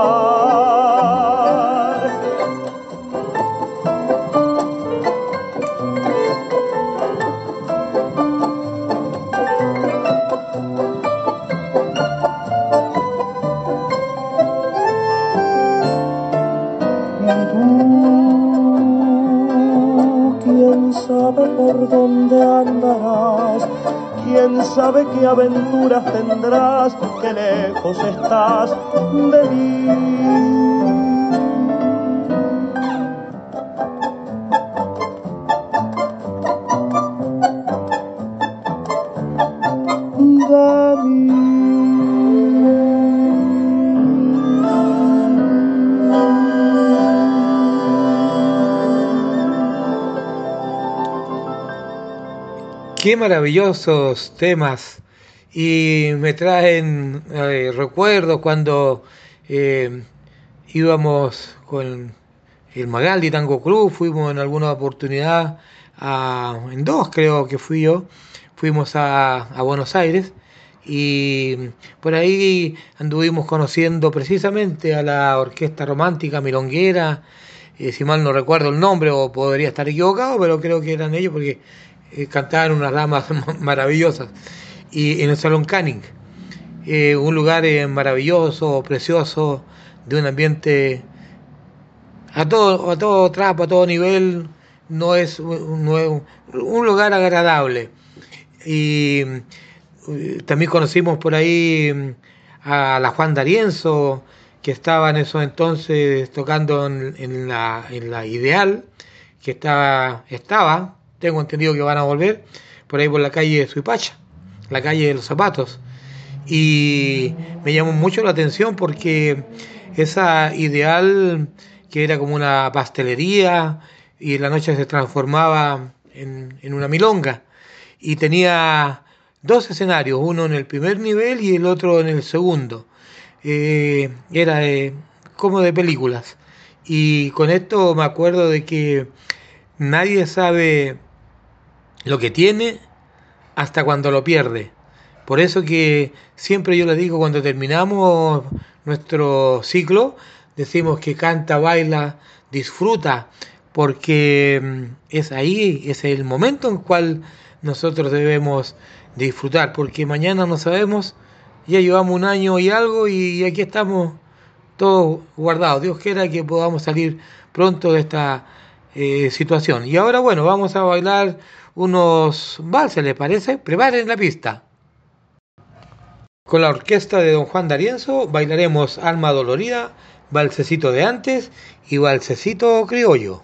Aventuras tendrás, qué lejos estás de mí. Qué maravillosos temas y me traen eh, recuerdos cuando eh, íbamos con el Magaldi Tango Cruz, fuimos en alguna oportunidad, en dos creo que fui yo, fuimos a, Buenos Aires y por ahí anduvimos conociendo precisamente a la orquesta romántica milonguera, eh, si mal no recuerdo el nombre o podría estar equivocado, pero creo que eran ellos porque cantaban unas damas maravillosas. Y en el Salón Canning, eh, un lugar eh, maravilloso, precioso, de un ambiente a todo, a todo trapo, a todo nivel, no es, un lugar agradable. Y también conocimos por ahí a la Juan D'Arienzo, que estaba en esos entonces tocando en, la, en la Ideal, que estaba, estaba tengo entendido que van a volver por ahí por la calle Suipacha, la calle de los zapatos. Y me llamó mucho la atención porque esa ideal que era como una pastelería y la noche se transformaba en, una milonga y tenía dos escenarios, uno en el primer nivel y el otro en el segundo. Eh, era como de películas. Y con esto me acuerdo de que nadie sabe lo que tiene hasta cuando lo pierde. Por eso que siempre yo le digo cuando terminamos nuestro ciclo, decimos que canta, baila, disfruta, porque mm, es ahí, es el momento en cual nosotros debemos disfrutar, porque mañana no sabemos, ya llevamos un año y algo y aquí estamos todos guardados. Dios quiera que podamos salir pronto de esta eh, situación. Y ahora bueno, vamos a bailar unos valses, ¿les parece? Preparen la pista. Con la orquesta de don Juan D'Arienzo bailaremos Alma Dolorida, Valsecito de antes y Valsecito Criollo.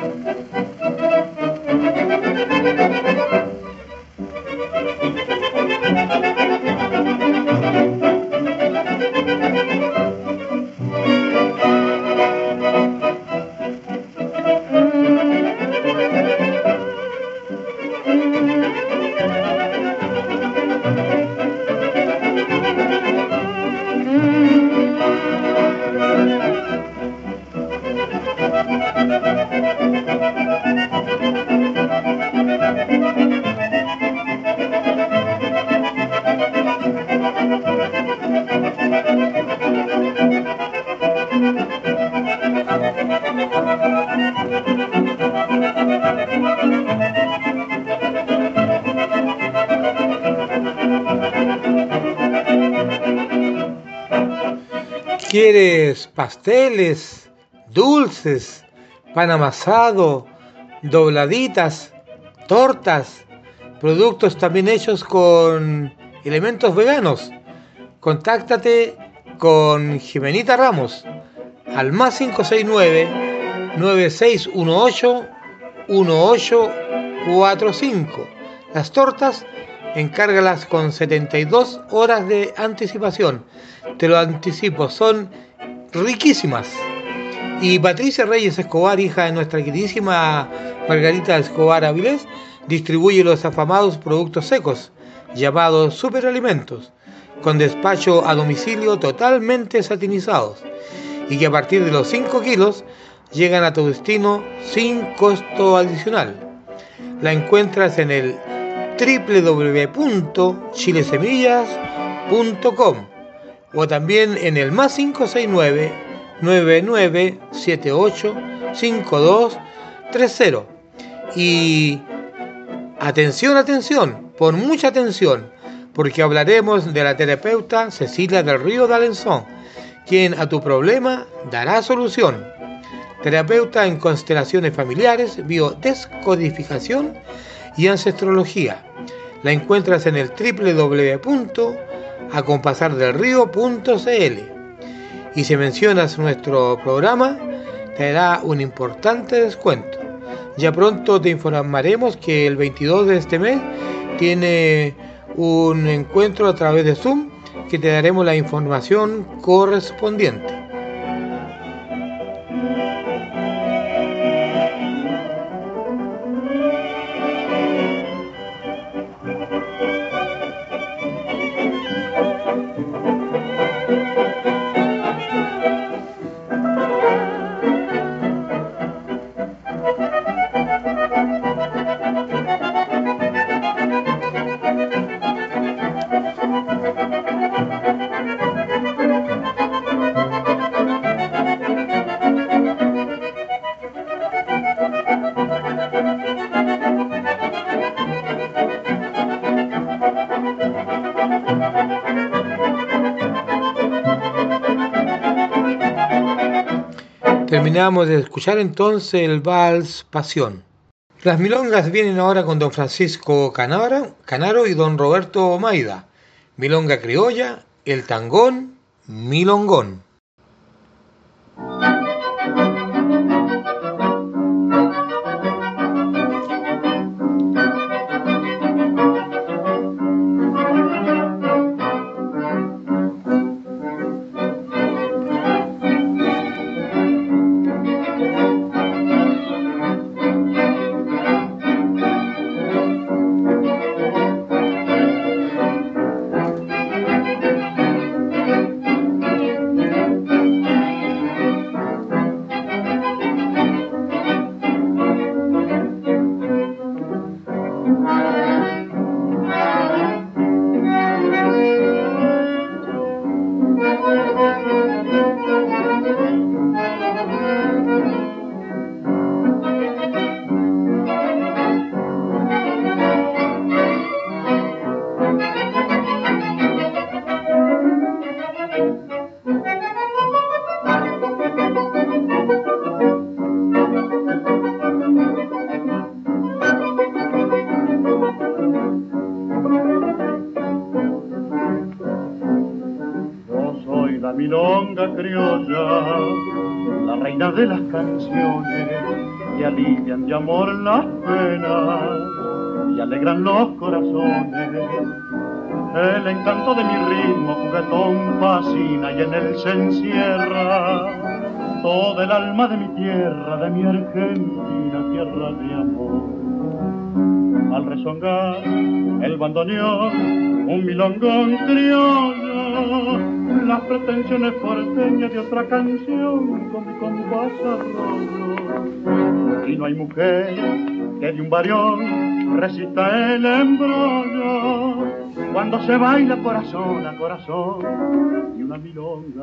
Thank you. Pasteles, dulces, pan amasado, dobladitas, tortas, productos también hechos con elementos veganos? Contáctate con Jimenita Ramos al más 569 9618 1845. Las tortas encárgalas con 72 horas de anticipación. Te lo anticipo, son riquísimas. Y Patricia Reyes Escobar, hija de nuestra queridísima Margarita Escobar Avilés, distribuye los afamados productos secos, llamados superalimentos, con despacho a domicilio totalmente satinizados, y que a partir de los 5 kilos llegan a tu destino sin costo adicional. La encuentras en el www.chilesemillas.com o también en el más 569 9978 5230 y atención, atención, por mucha atención, porque hablaremos de la terapeuta Cecilia del Río de Alençon, quien a tu problema dará solución. Terapeuta en constelaciones familiares, biodescodificación y ancestrología. La encuentras en el www.acompasardelrío.cl y si mencionas nuestro programa te dará un importante descuento. Ya pronto te informaremos que el 22 de este mes tiene un encuentro a través de Zoom que te daremos la información correspondiente. Terminamos de escuchar entonces el vals Pasión. Las milongas vienen ahora con don Francisco Canaro, Canaro y don Roberto Maida. Milonga criolla, el tangón, milongón. Encanto de mi ritmo juguetón fascina y en él se encierra todo el alma de mi tierra, de mi Argentina, tierra de amor. Al resongar el bandoneón, un milongón criollo, las pretensiones porteñas de otra canción con mi compás arroyo. Y no hay mujer que de un varión resista el embrollo cuando se baila corazón a corazón y una milonga.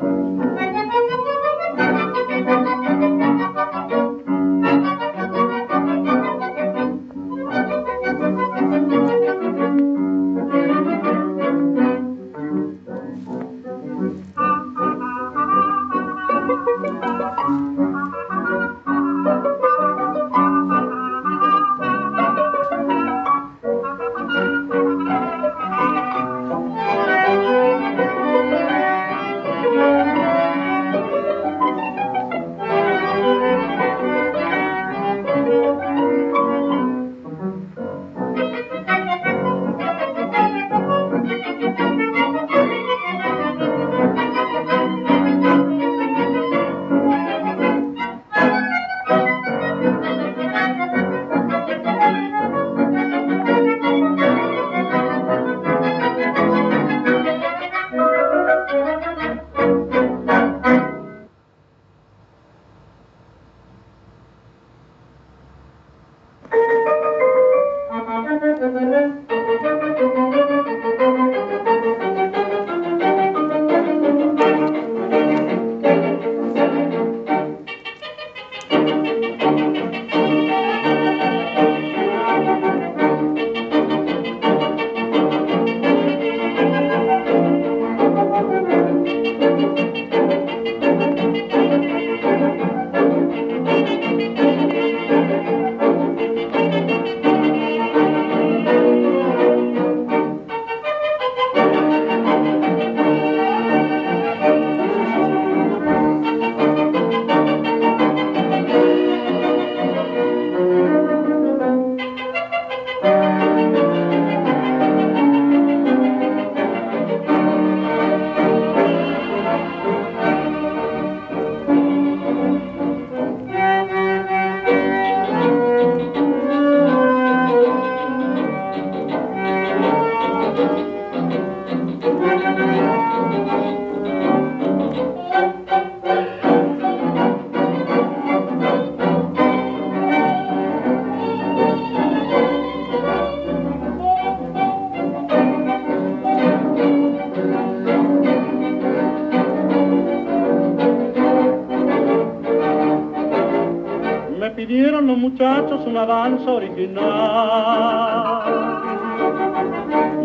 Muchachos una danza original.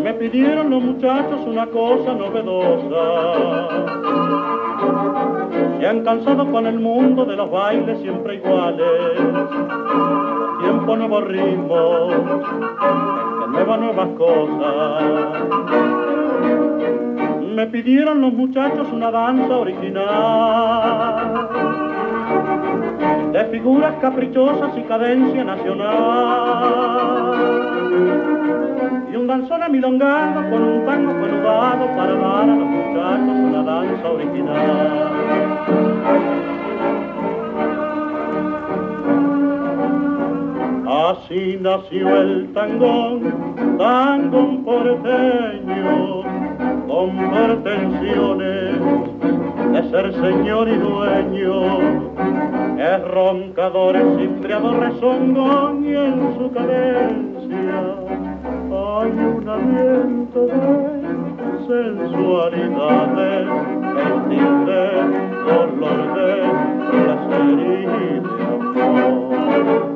Me pidieron los muchachos una cosa novedosa. Se han cansado con el mundo de los bailes siempre iguales. Tiempo nuevo ritmo, que nueva nuevas cosas. Me pidieron los muchachos una danza original figuras caprichosas y cadencia nacional. Y un danzón amilongado con un tango coludado para dar a los muchachos una danza original. Así nació el tangón, tangón porteño, con pretensiones de ser señor y dueño es roncador, es cimbriador, rezongón y en su cadencia hay un aliento de sensualidad, de timbre, color de placer y de amor.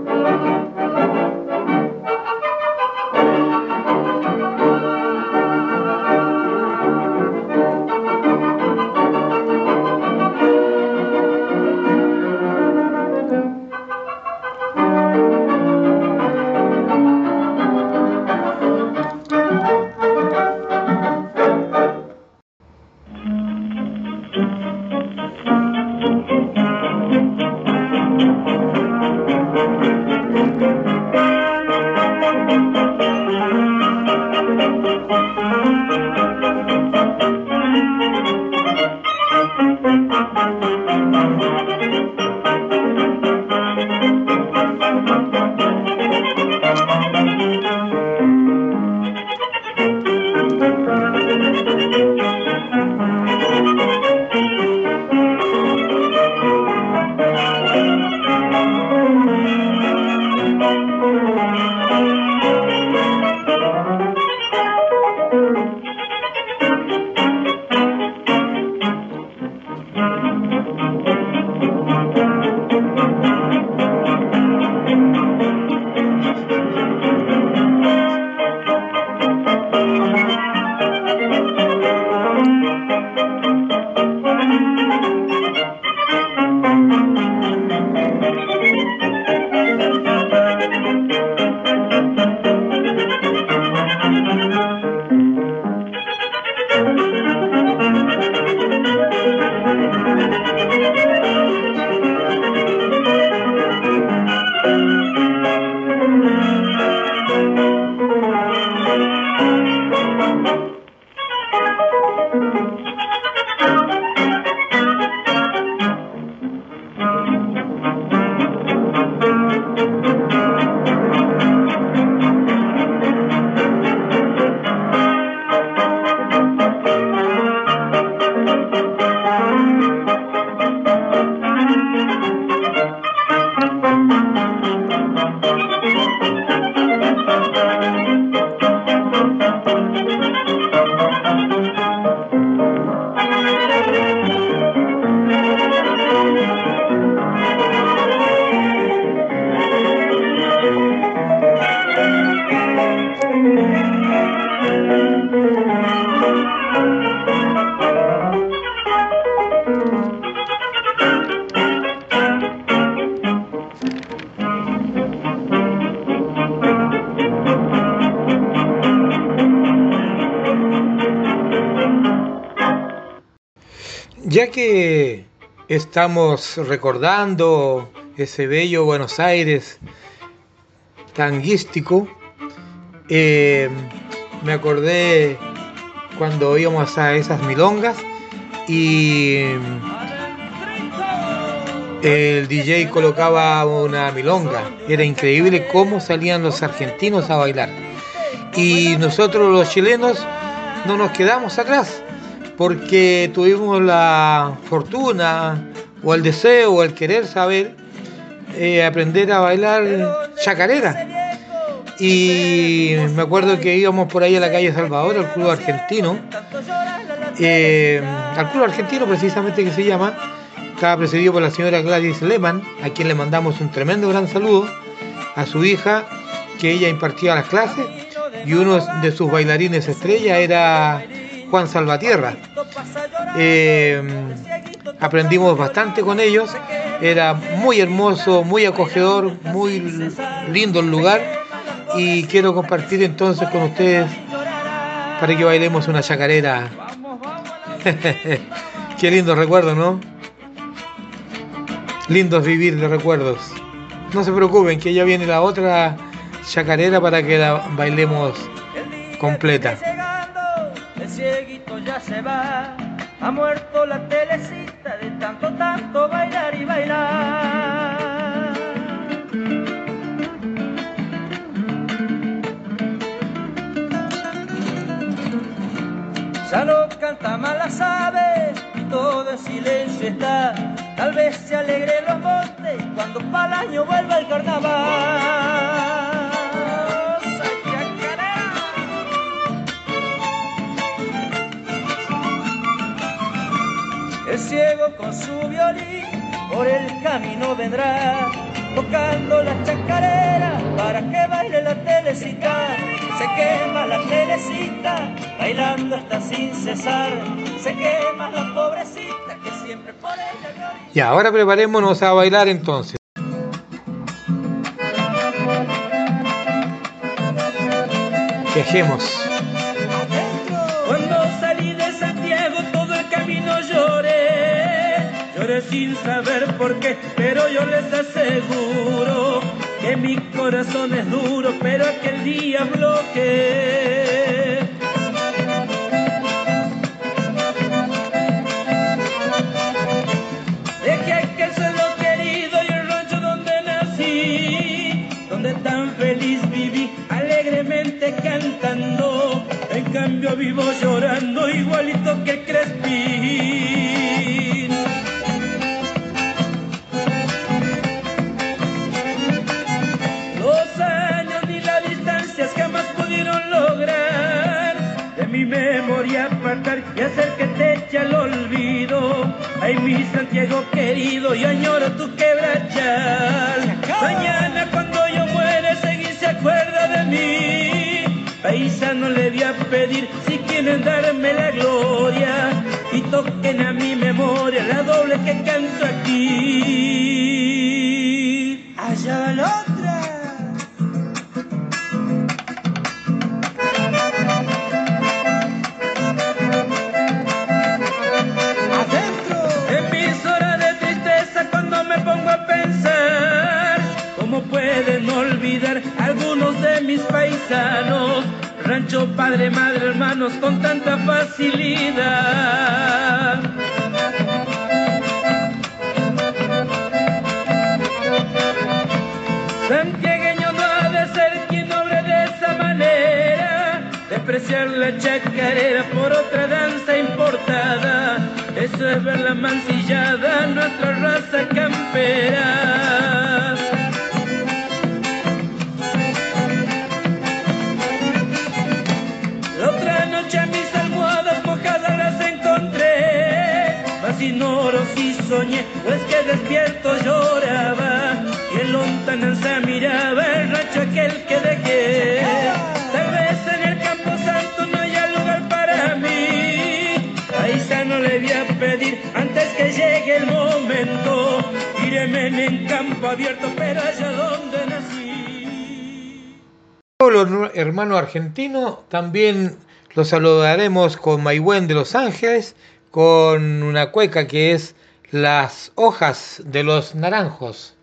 Ya que estamos recordando ese bello Buenos Aires tanguístico, eh, me acordé cuando íbamos a esas milongas y el DJ colocaba una milonga. Era increíble cómo salían los argentinos a bailar. Y nosotros los chilenos no nos quedamos atrás porque tuvimos la fortuna o el deseo o el querer saber eh, aprender a bailar chacarera. Y me acuerdo que íbamos por ahí a la calle Salvador, al club argentino, eh, al club argentino precisamente que se llama, estaba presidido por la señora Gladys Lehmann, a quien le mandamos un tremendo gran saludo, a su hija, que ella impartía las clases, y uno de sus bailarines estrella era Juan Salvatierra. Eh, aprendimos bastante con ellos, era muy hermoso, muy acogedor, muy lindo el lugar y quiero compartir entonces con ustedes para que bailemos una chacarera. Qué lindo recuerdo, ¿no? Lindos vivir de recuerdos. No se preocupen, que ya viene la otra chacarera para que la bailemos completa. Ya no canta más las aves y todo en silencio está. Tal vez se alegre los montes cuando para el año vuelva el carnaval. El ciego con su violín por el camino vendrá, tocando la chacarera para que baile la telecita. Se quema la telecita, bailando hasta sin cesar. Se quema la pobrecita que siempre por ella. Y ahora preparémonos a bailar entonces. Viajemos. Sin saber por qué, pero yo les aseguro que mi corazón es duro, pero aquel día bloqueé. Dejé aquel suelo querido y el rancho donde nací, donde tan feliz viví, alegremente cantando. En cambio vivo llorando igualito que Crespín. Y hacer que te eche al olvido. Ay, mi Santiago querido, y añoro tu quebrachal. Mañana cuando yo muere, seguir se acuerda de mí. Paisano le voy a pedir si quieren darme la gloria y toquen a mi memoria la doble que canto aquí. Allá va padre, madre, hermanos con tanta facilidad. Santiagueño no ha de ser quien obre de esa manera, despreciar la chacarera por otra danza importada. Eso es ver la mancillada, nuestra raza campera. Inoros y soñé, pues que despierto lloraba, y en lontananza miraba el rancho aquel que dejé. Tal vez en el campo santo no haya lugar para mí, ahí no le voy a pedir antes que llegue el momento, ireme en campo abierto, pero allá donde nací. Todos los hermanos argentinos también los saludaremos con Maigüen de Los Ángeles, con una cueca que es Las hojas de los naranjos.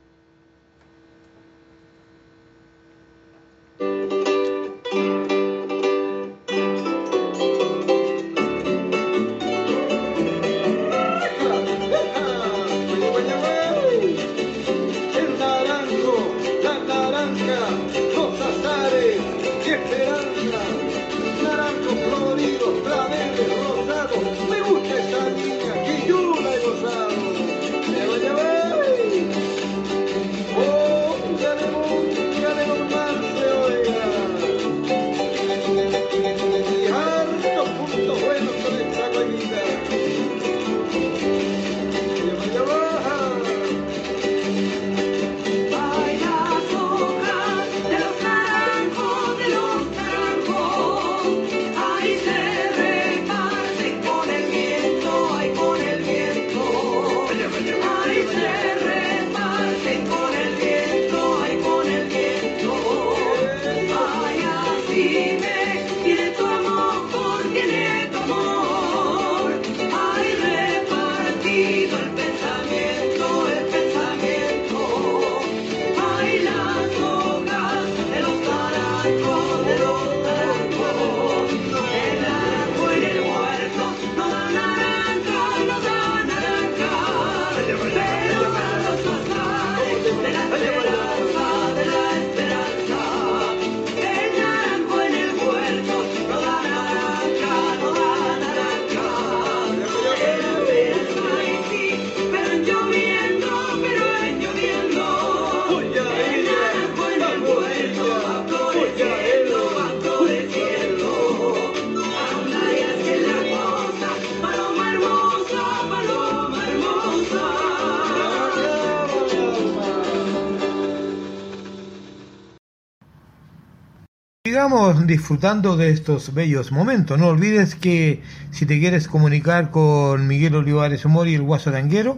Sigamos disfrutando de estos bellos momentos. No olvides que si te quieres comunicar con Miguel Olivares Humor y el Guaso Tanguero,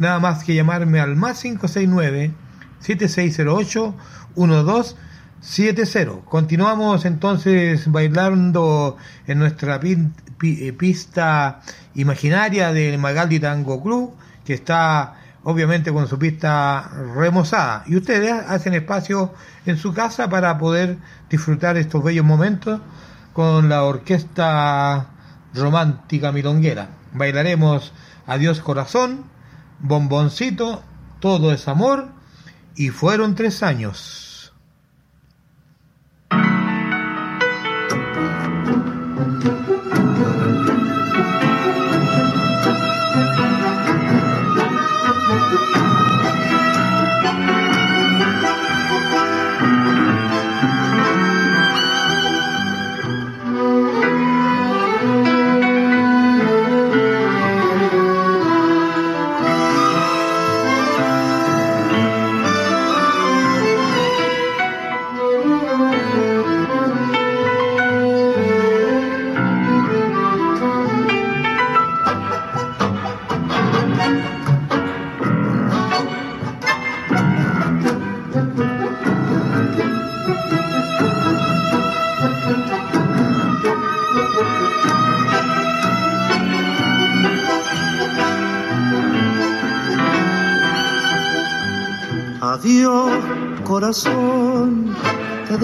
nada más que llamarme al más 569 7608 1270. Continuamos entonces bailando en nuestra pi- pi- eh, pista imaginaria del Magaldi Tango Club, que está obviamente con su pista remozada. Y ustedes hacen espacio en su casa para poder disfrutar estos bellos momentos con la orquesta romántica milonguera. Bailaremos Adiós Corazón, Bomboncito, Todo es Amor y fueron tres años.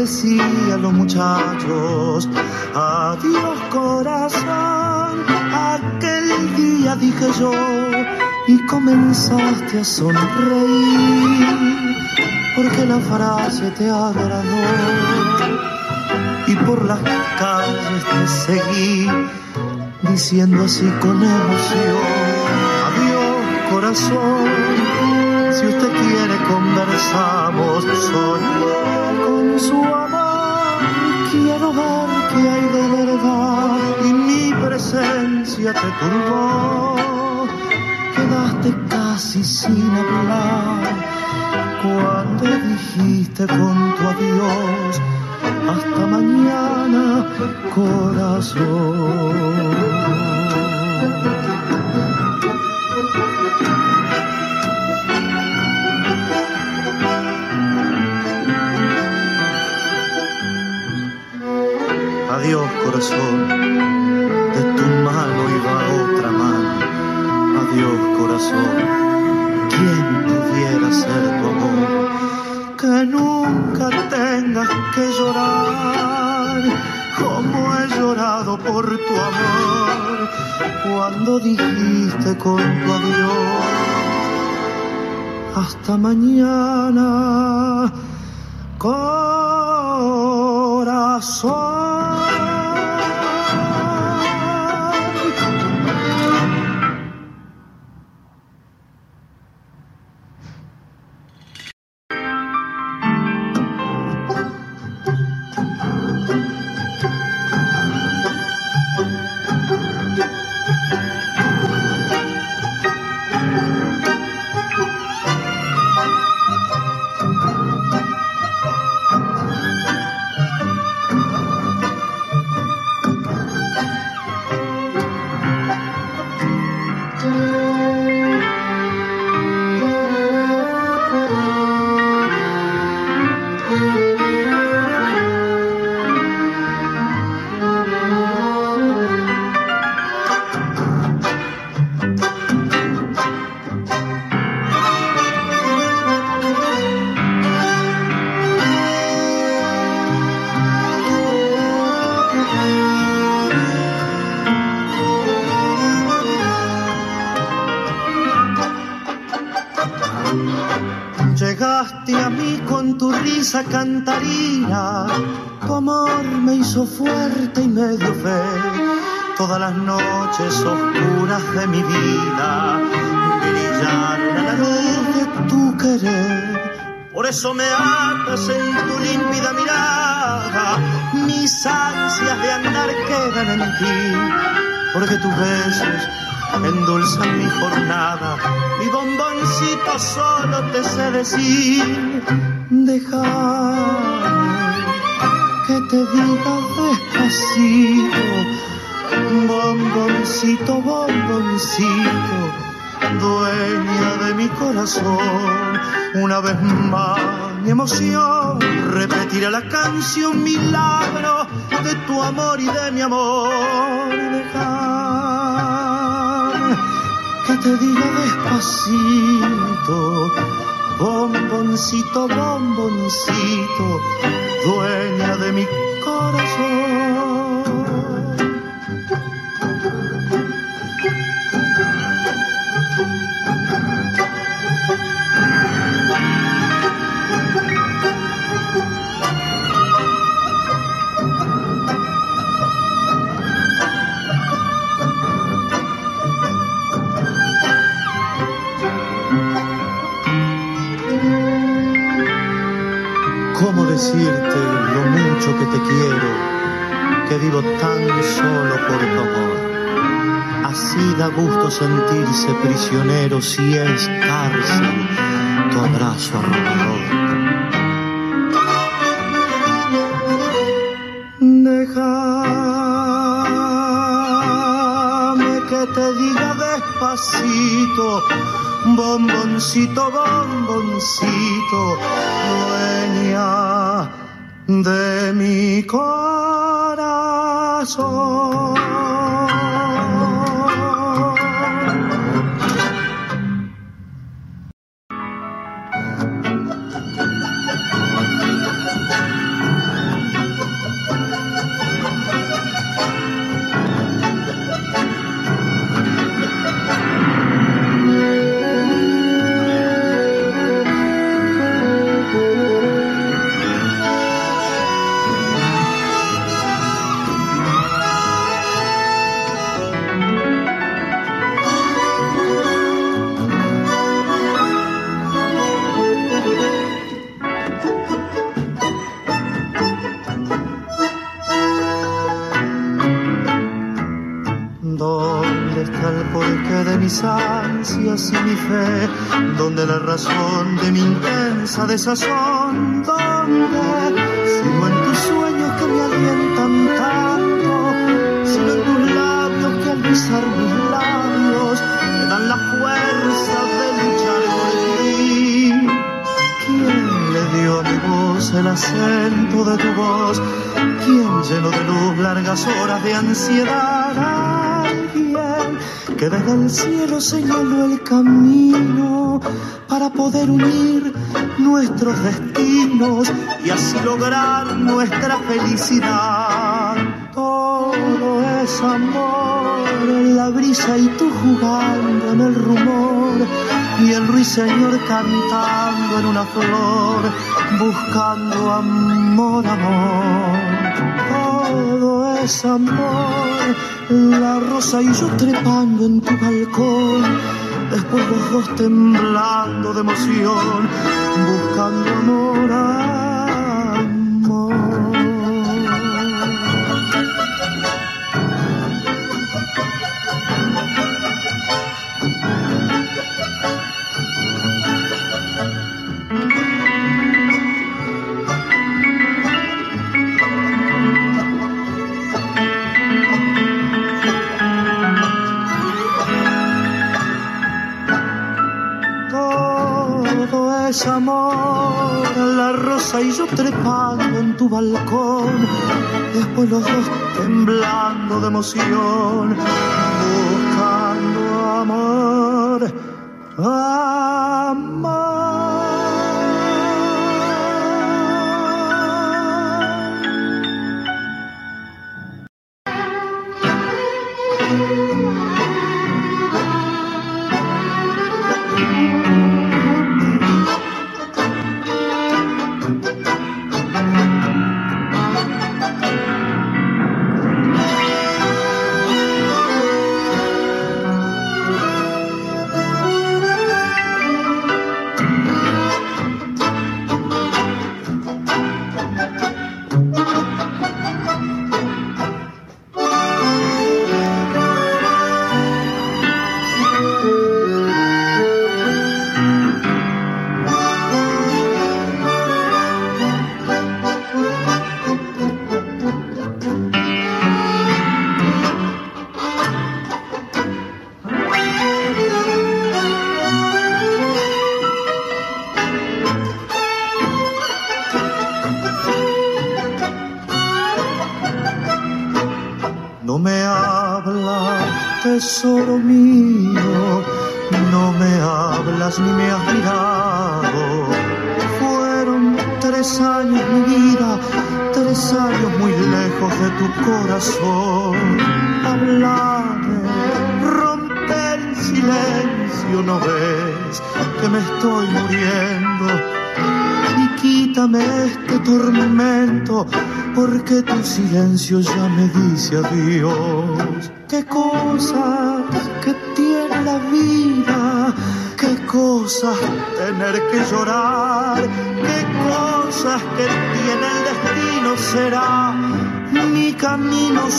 Decían los muchachos. Adiós, corazón, aquel día dije yo y comenzaste a sonreír porque la frase te agradó y por las calles te seguí diciendo así con emoción adiós corazón si usted quiere conversamos con su amor quiero ver qué hay de verdad y mi presencia te turbó. Quedaste casi sin hablar cuando dijiste con tu adiós hasta mañana corazón cuando dijiste con tu adiós hasta mañana tu amor me hizo fuerte y me dio fe. Todas las noches oscuras de mi vida brillaron a la luz de tu querer. Por eso me atas en tu límpida mirada, mis ansias de andar quedan en ti, porque tus besos endulzan mi jornada. Mi bomboncito solo te sé decir, déjame que te diga despacito, bomboncito, bomboncito, dueña de mi corazón. Una vez más mi emoción repetirá la canción milagro de tu amor y de mi amor. Déjame que te diga despacito, bomboncito, bomboncito, dueña de mi corazón. Te quiero? Que vivo tan solo por tu amor. Así da gusto sentirse prisionero si es cárcel tu abrazo arrobador. Déjame que te diga despacito, bomboncito, bomboncito, dueña de mi corazón. Donde la razón de mi intensa desazón, donde sigo en tus sueños que me alientan tanto, sigo en tus labios que al besar mis labios me dan la fuerza de luchar por ti. ¿Quién le dio a mi voz el acento de tu voz? ¿Quién llenó de luz largas horas de ansiedad? Que desde el cielo señaló el camino para poder unir nuestros destinos y así lograr nuestra felicidad. Todo es amor, la brisa y tú jugando en el rumor y el ruiseñor cantando en una flor, buscando amor, amor. Todo es amor, la rosa y yo trepando en tu balcón, después los dos temblando de emoción, buscando amor, amor. Balcón, después los dos temblando de emoción, buscando amor, amor.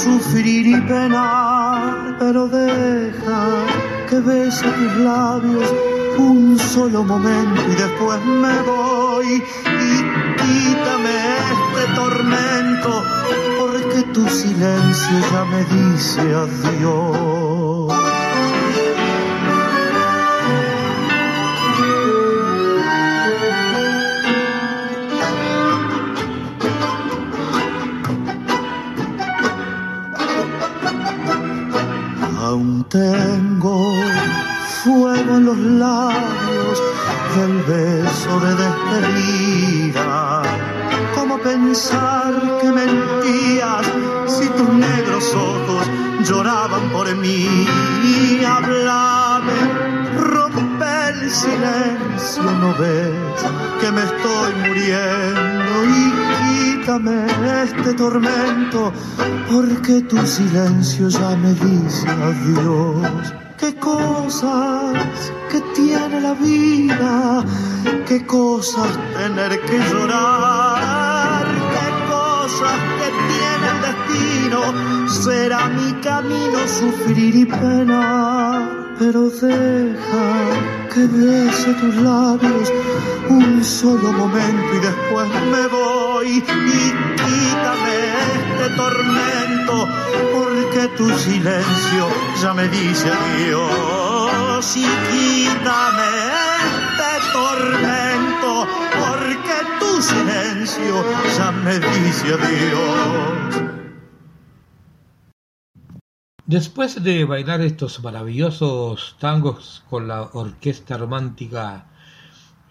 Sufrir y penar, pero deja que bese tus labios un solo momento y después me voy y quítame este tormento porque tu silencio ya me dice adiós. Tormento, porque tu silencio ya me dice adiós. Qué cosas que tiene la vida, qué cosas tener que llorar, qué cosas que tiene el destino, será mi camino sufrir y penar. Pero deja que bese tus labios un solo momento y después me voy este tormento porque tu silencio ya me dice adiós y quítame este tormento porque tu silencio ya me dice adiós. Después de bailar estos maravillosos tangos con la orquesta romántica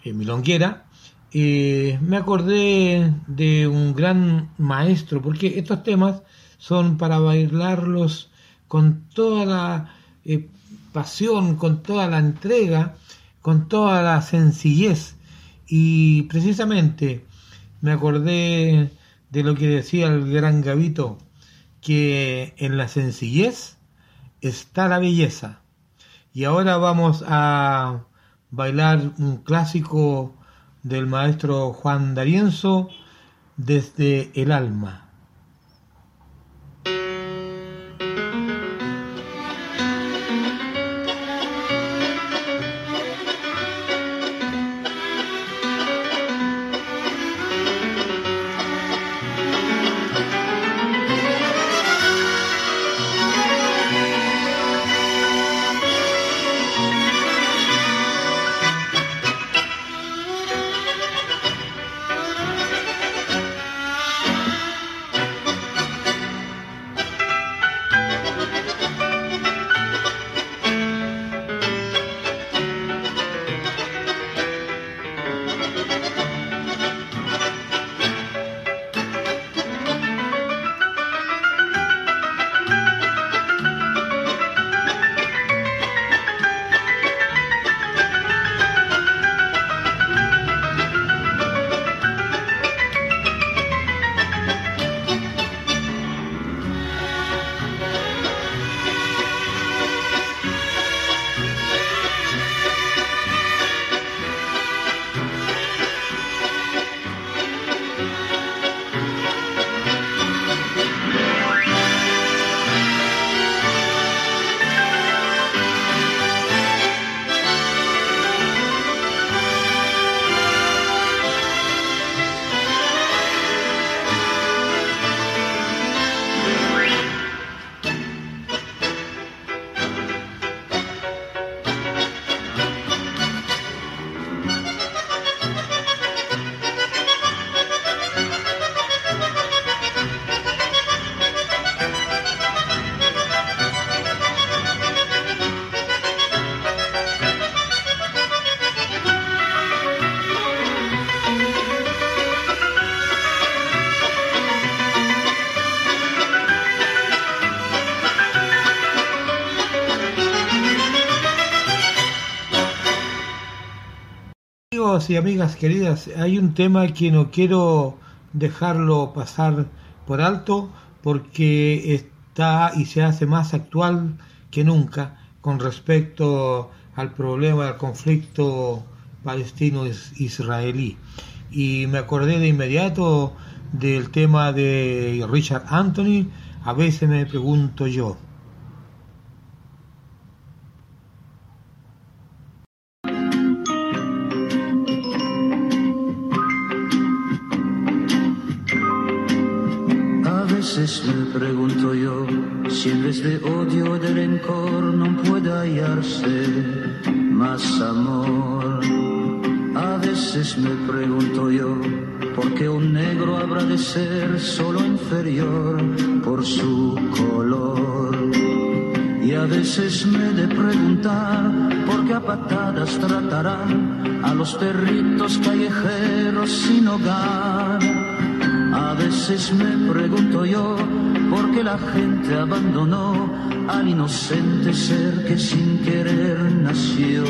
eh, milonguera, eh, me acordé de un gran maestro, porque estos temas son para bailarlos con toda la eh, pasión, con toda la entrega, con toda la sencillez. Y precisamente me acordé de lo que decía el gran Gavito, que en la sencillez está la belleza. Y ahora vamos a bailar un clásico del maestro Juan D'Arienzo desde el alma. Y amigas queridas, hay un tema que no quiero dejarlo pasar por alto porque está y se hace más actual que nunca con respecto al problema del conflicto palestino-israelí. Y me acordé de inmediato del tema de Richard Anthony, a veces me pregunto yo, por su color. Y a veces me de preguntar por qué a patadas tratarán a los perritos callejeros sin hogar a veces me pregunto yo por qué la gente abandonó al inocente ser que sin querer nació.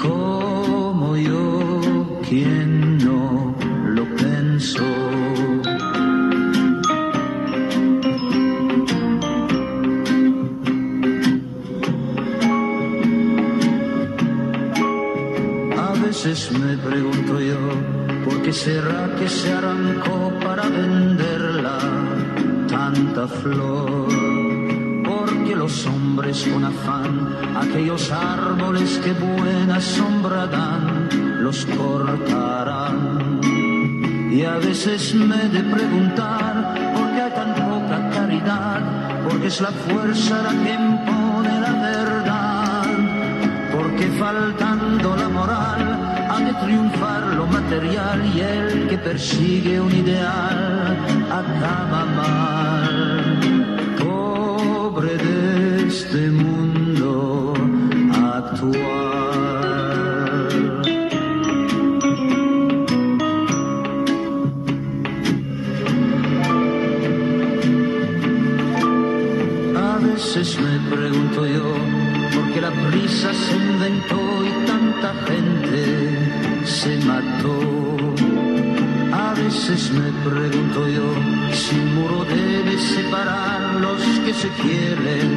Como yo, quien que se arrancó para venderla? tanta flor. Porque los hombres con afán, aquellos árboles que buena sombra dan, los cortarán. Y a veces me he de preguntar por qué hay tan poca caridad, porque es la fuerza la que impone la verdad, porque faltando la moral triunfar lo material y el que persigue un ideal acaba mal. Pobre de este mundo actual. Se quieren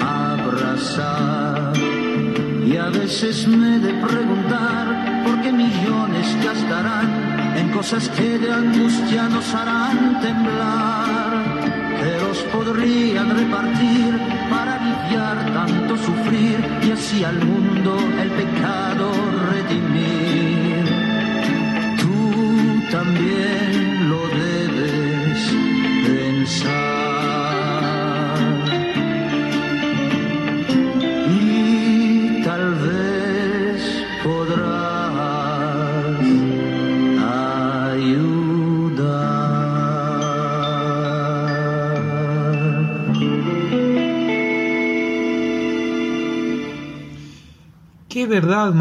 abrazar. Y a veces me he de preguntar por qué millones gastarán en cosas que de angustia nos harán temblar que los podrían repartir para aliviar tanto sufrir y así al mundo el pecado redimir.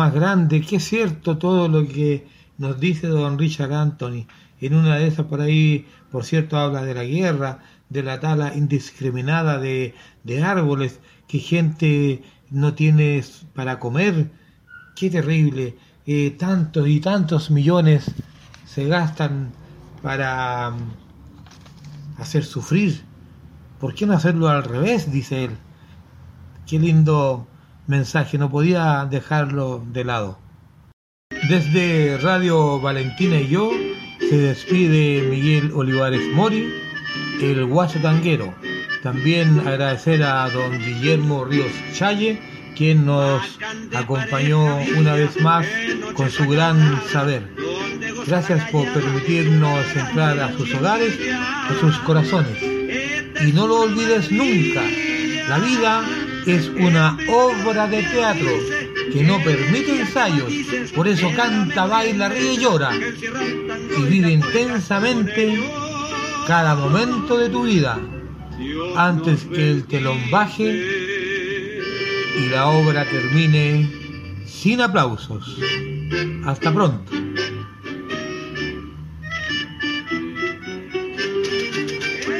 Más grande, qué cierto todo lo que nos dice don Richard Anthony. En una de esas por ahí, por cierto, habla de la guerra, de la tala indiscriminada de, de árboles, que gente no tiene para comer. Qué terrible. Eh, tantos y tantos millones se gastan para mm, hacer sufrir. ¿Por qué no hacerlo al revés? dice él. Qué lindo mensaje, no podía dejarlo de lado. Desde Radio Valentina y yo se despide Miguel Olivares Mori, el guaso tanguero. También agradecer a don Guillermo Ríos Challe, quien nos acompañó una vez más con su gran saber. Gracias por permitirnos entrar a sus hogares, a sus corazones. Y no lo olvides nunca, la vida es una obra de teatro que no permite ensayos, por eso canta, baila, ríe y llora. Y vive intensamente cada momento de tu vida antes que el telón baje y la obra termine sin aplausos. Hasta pronto.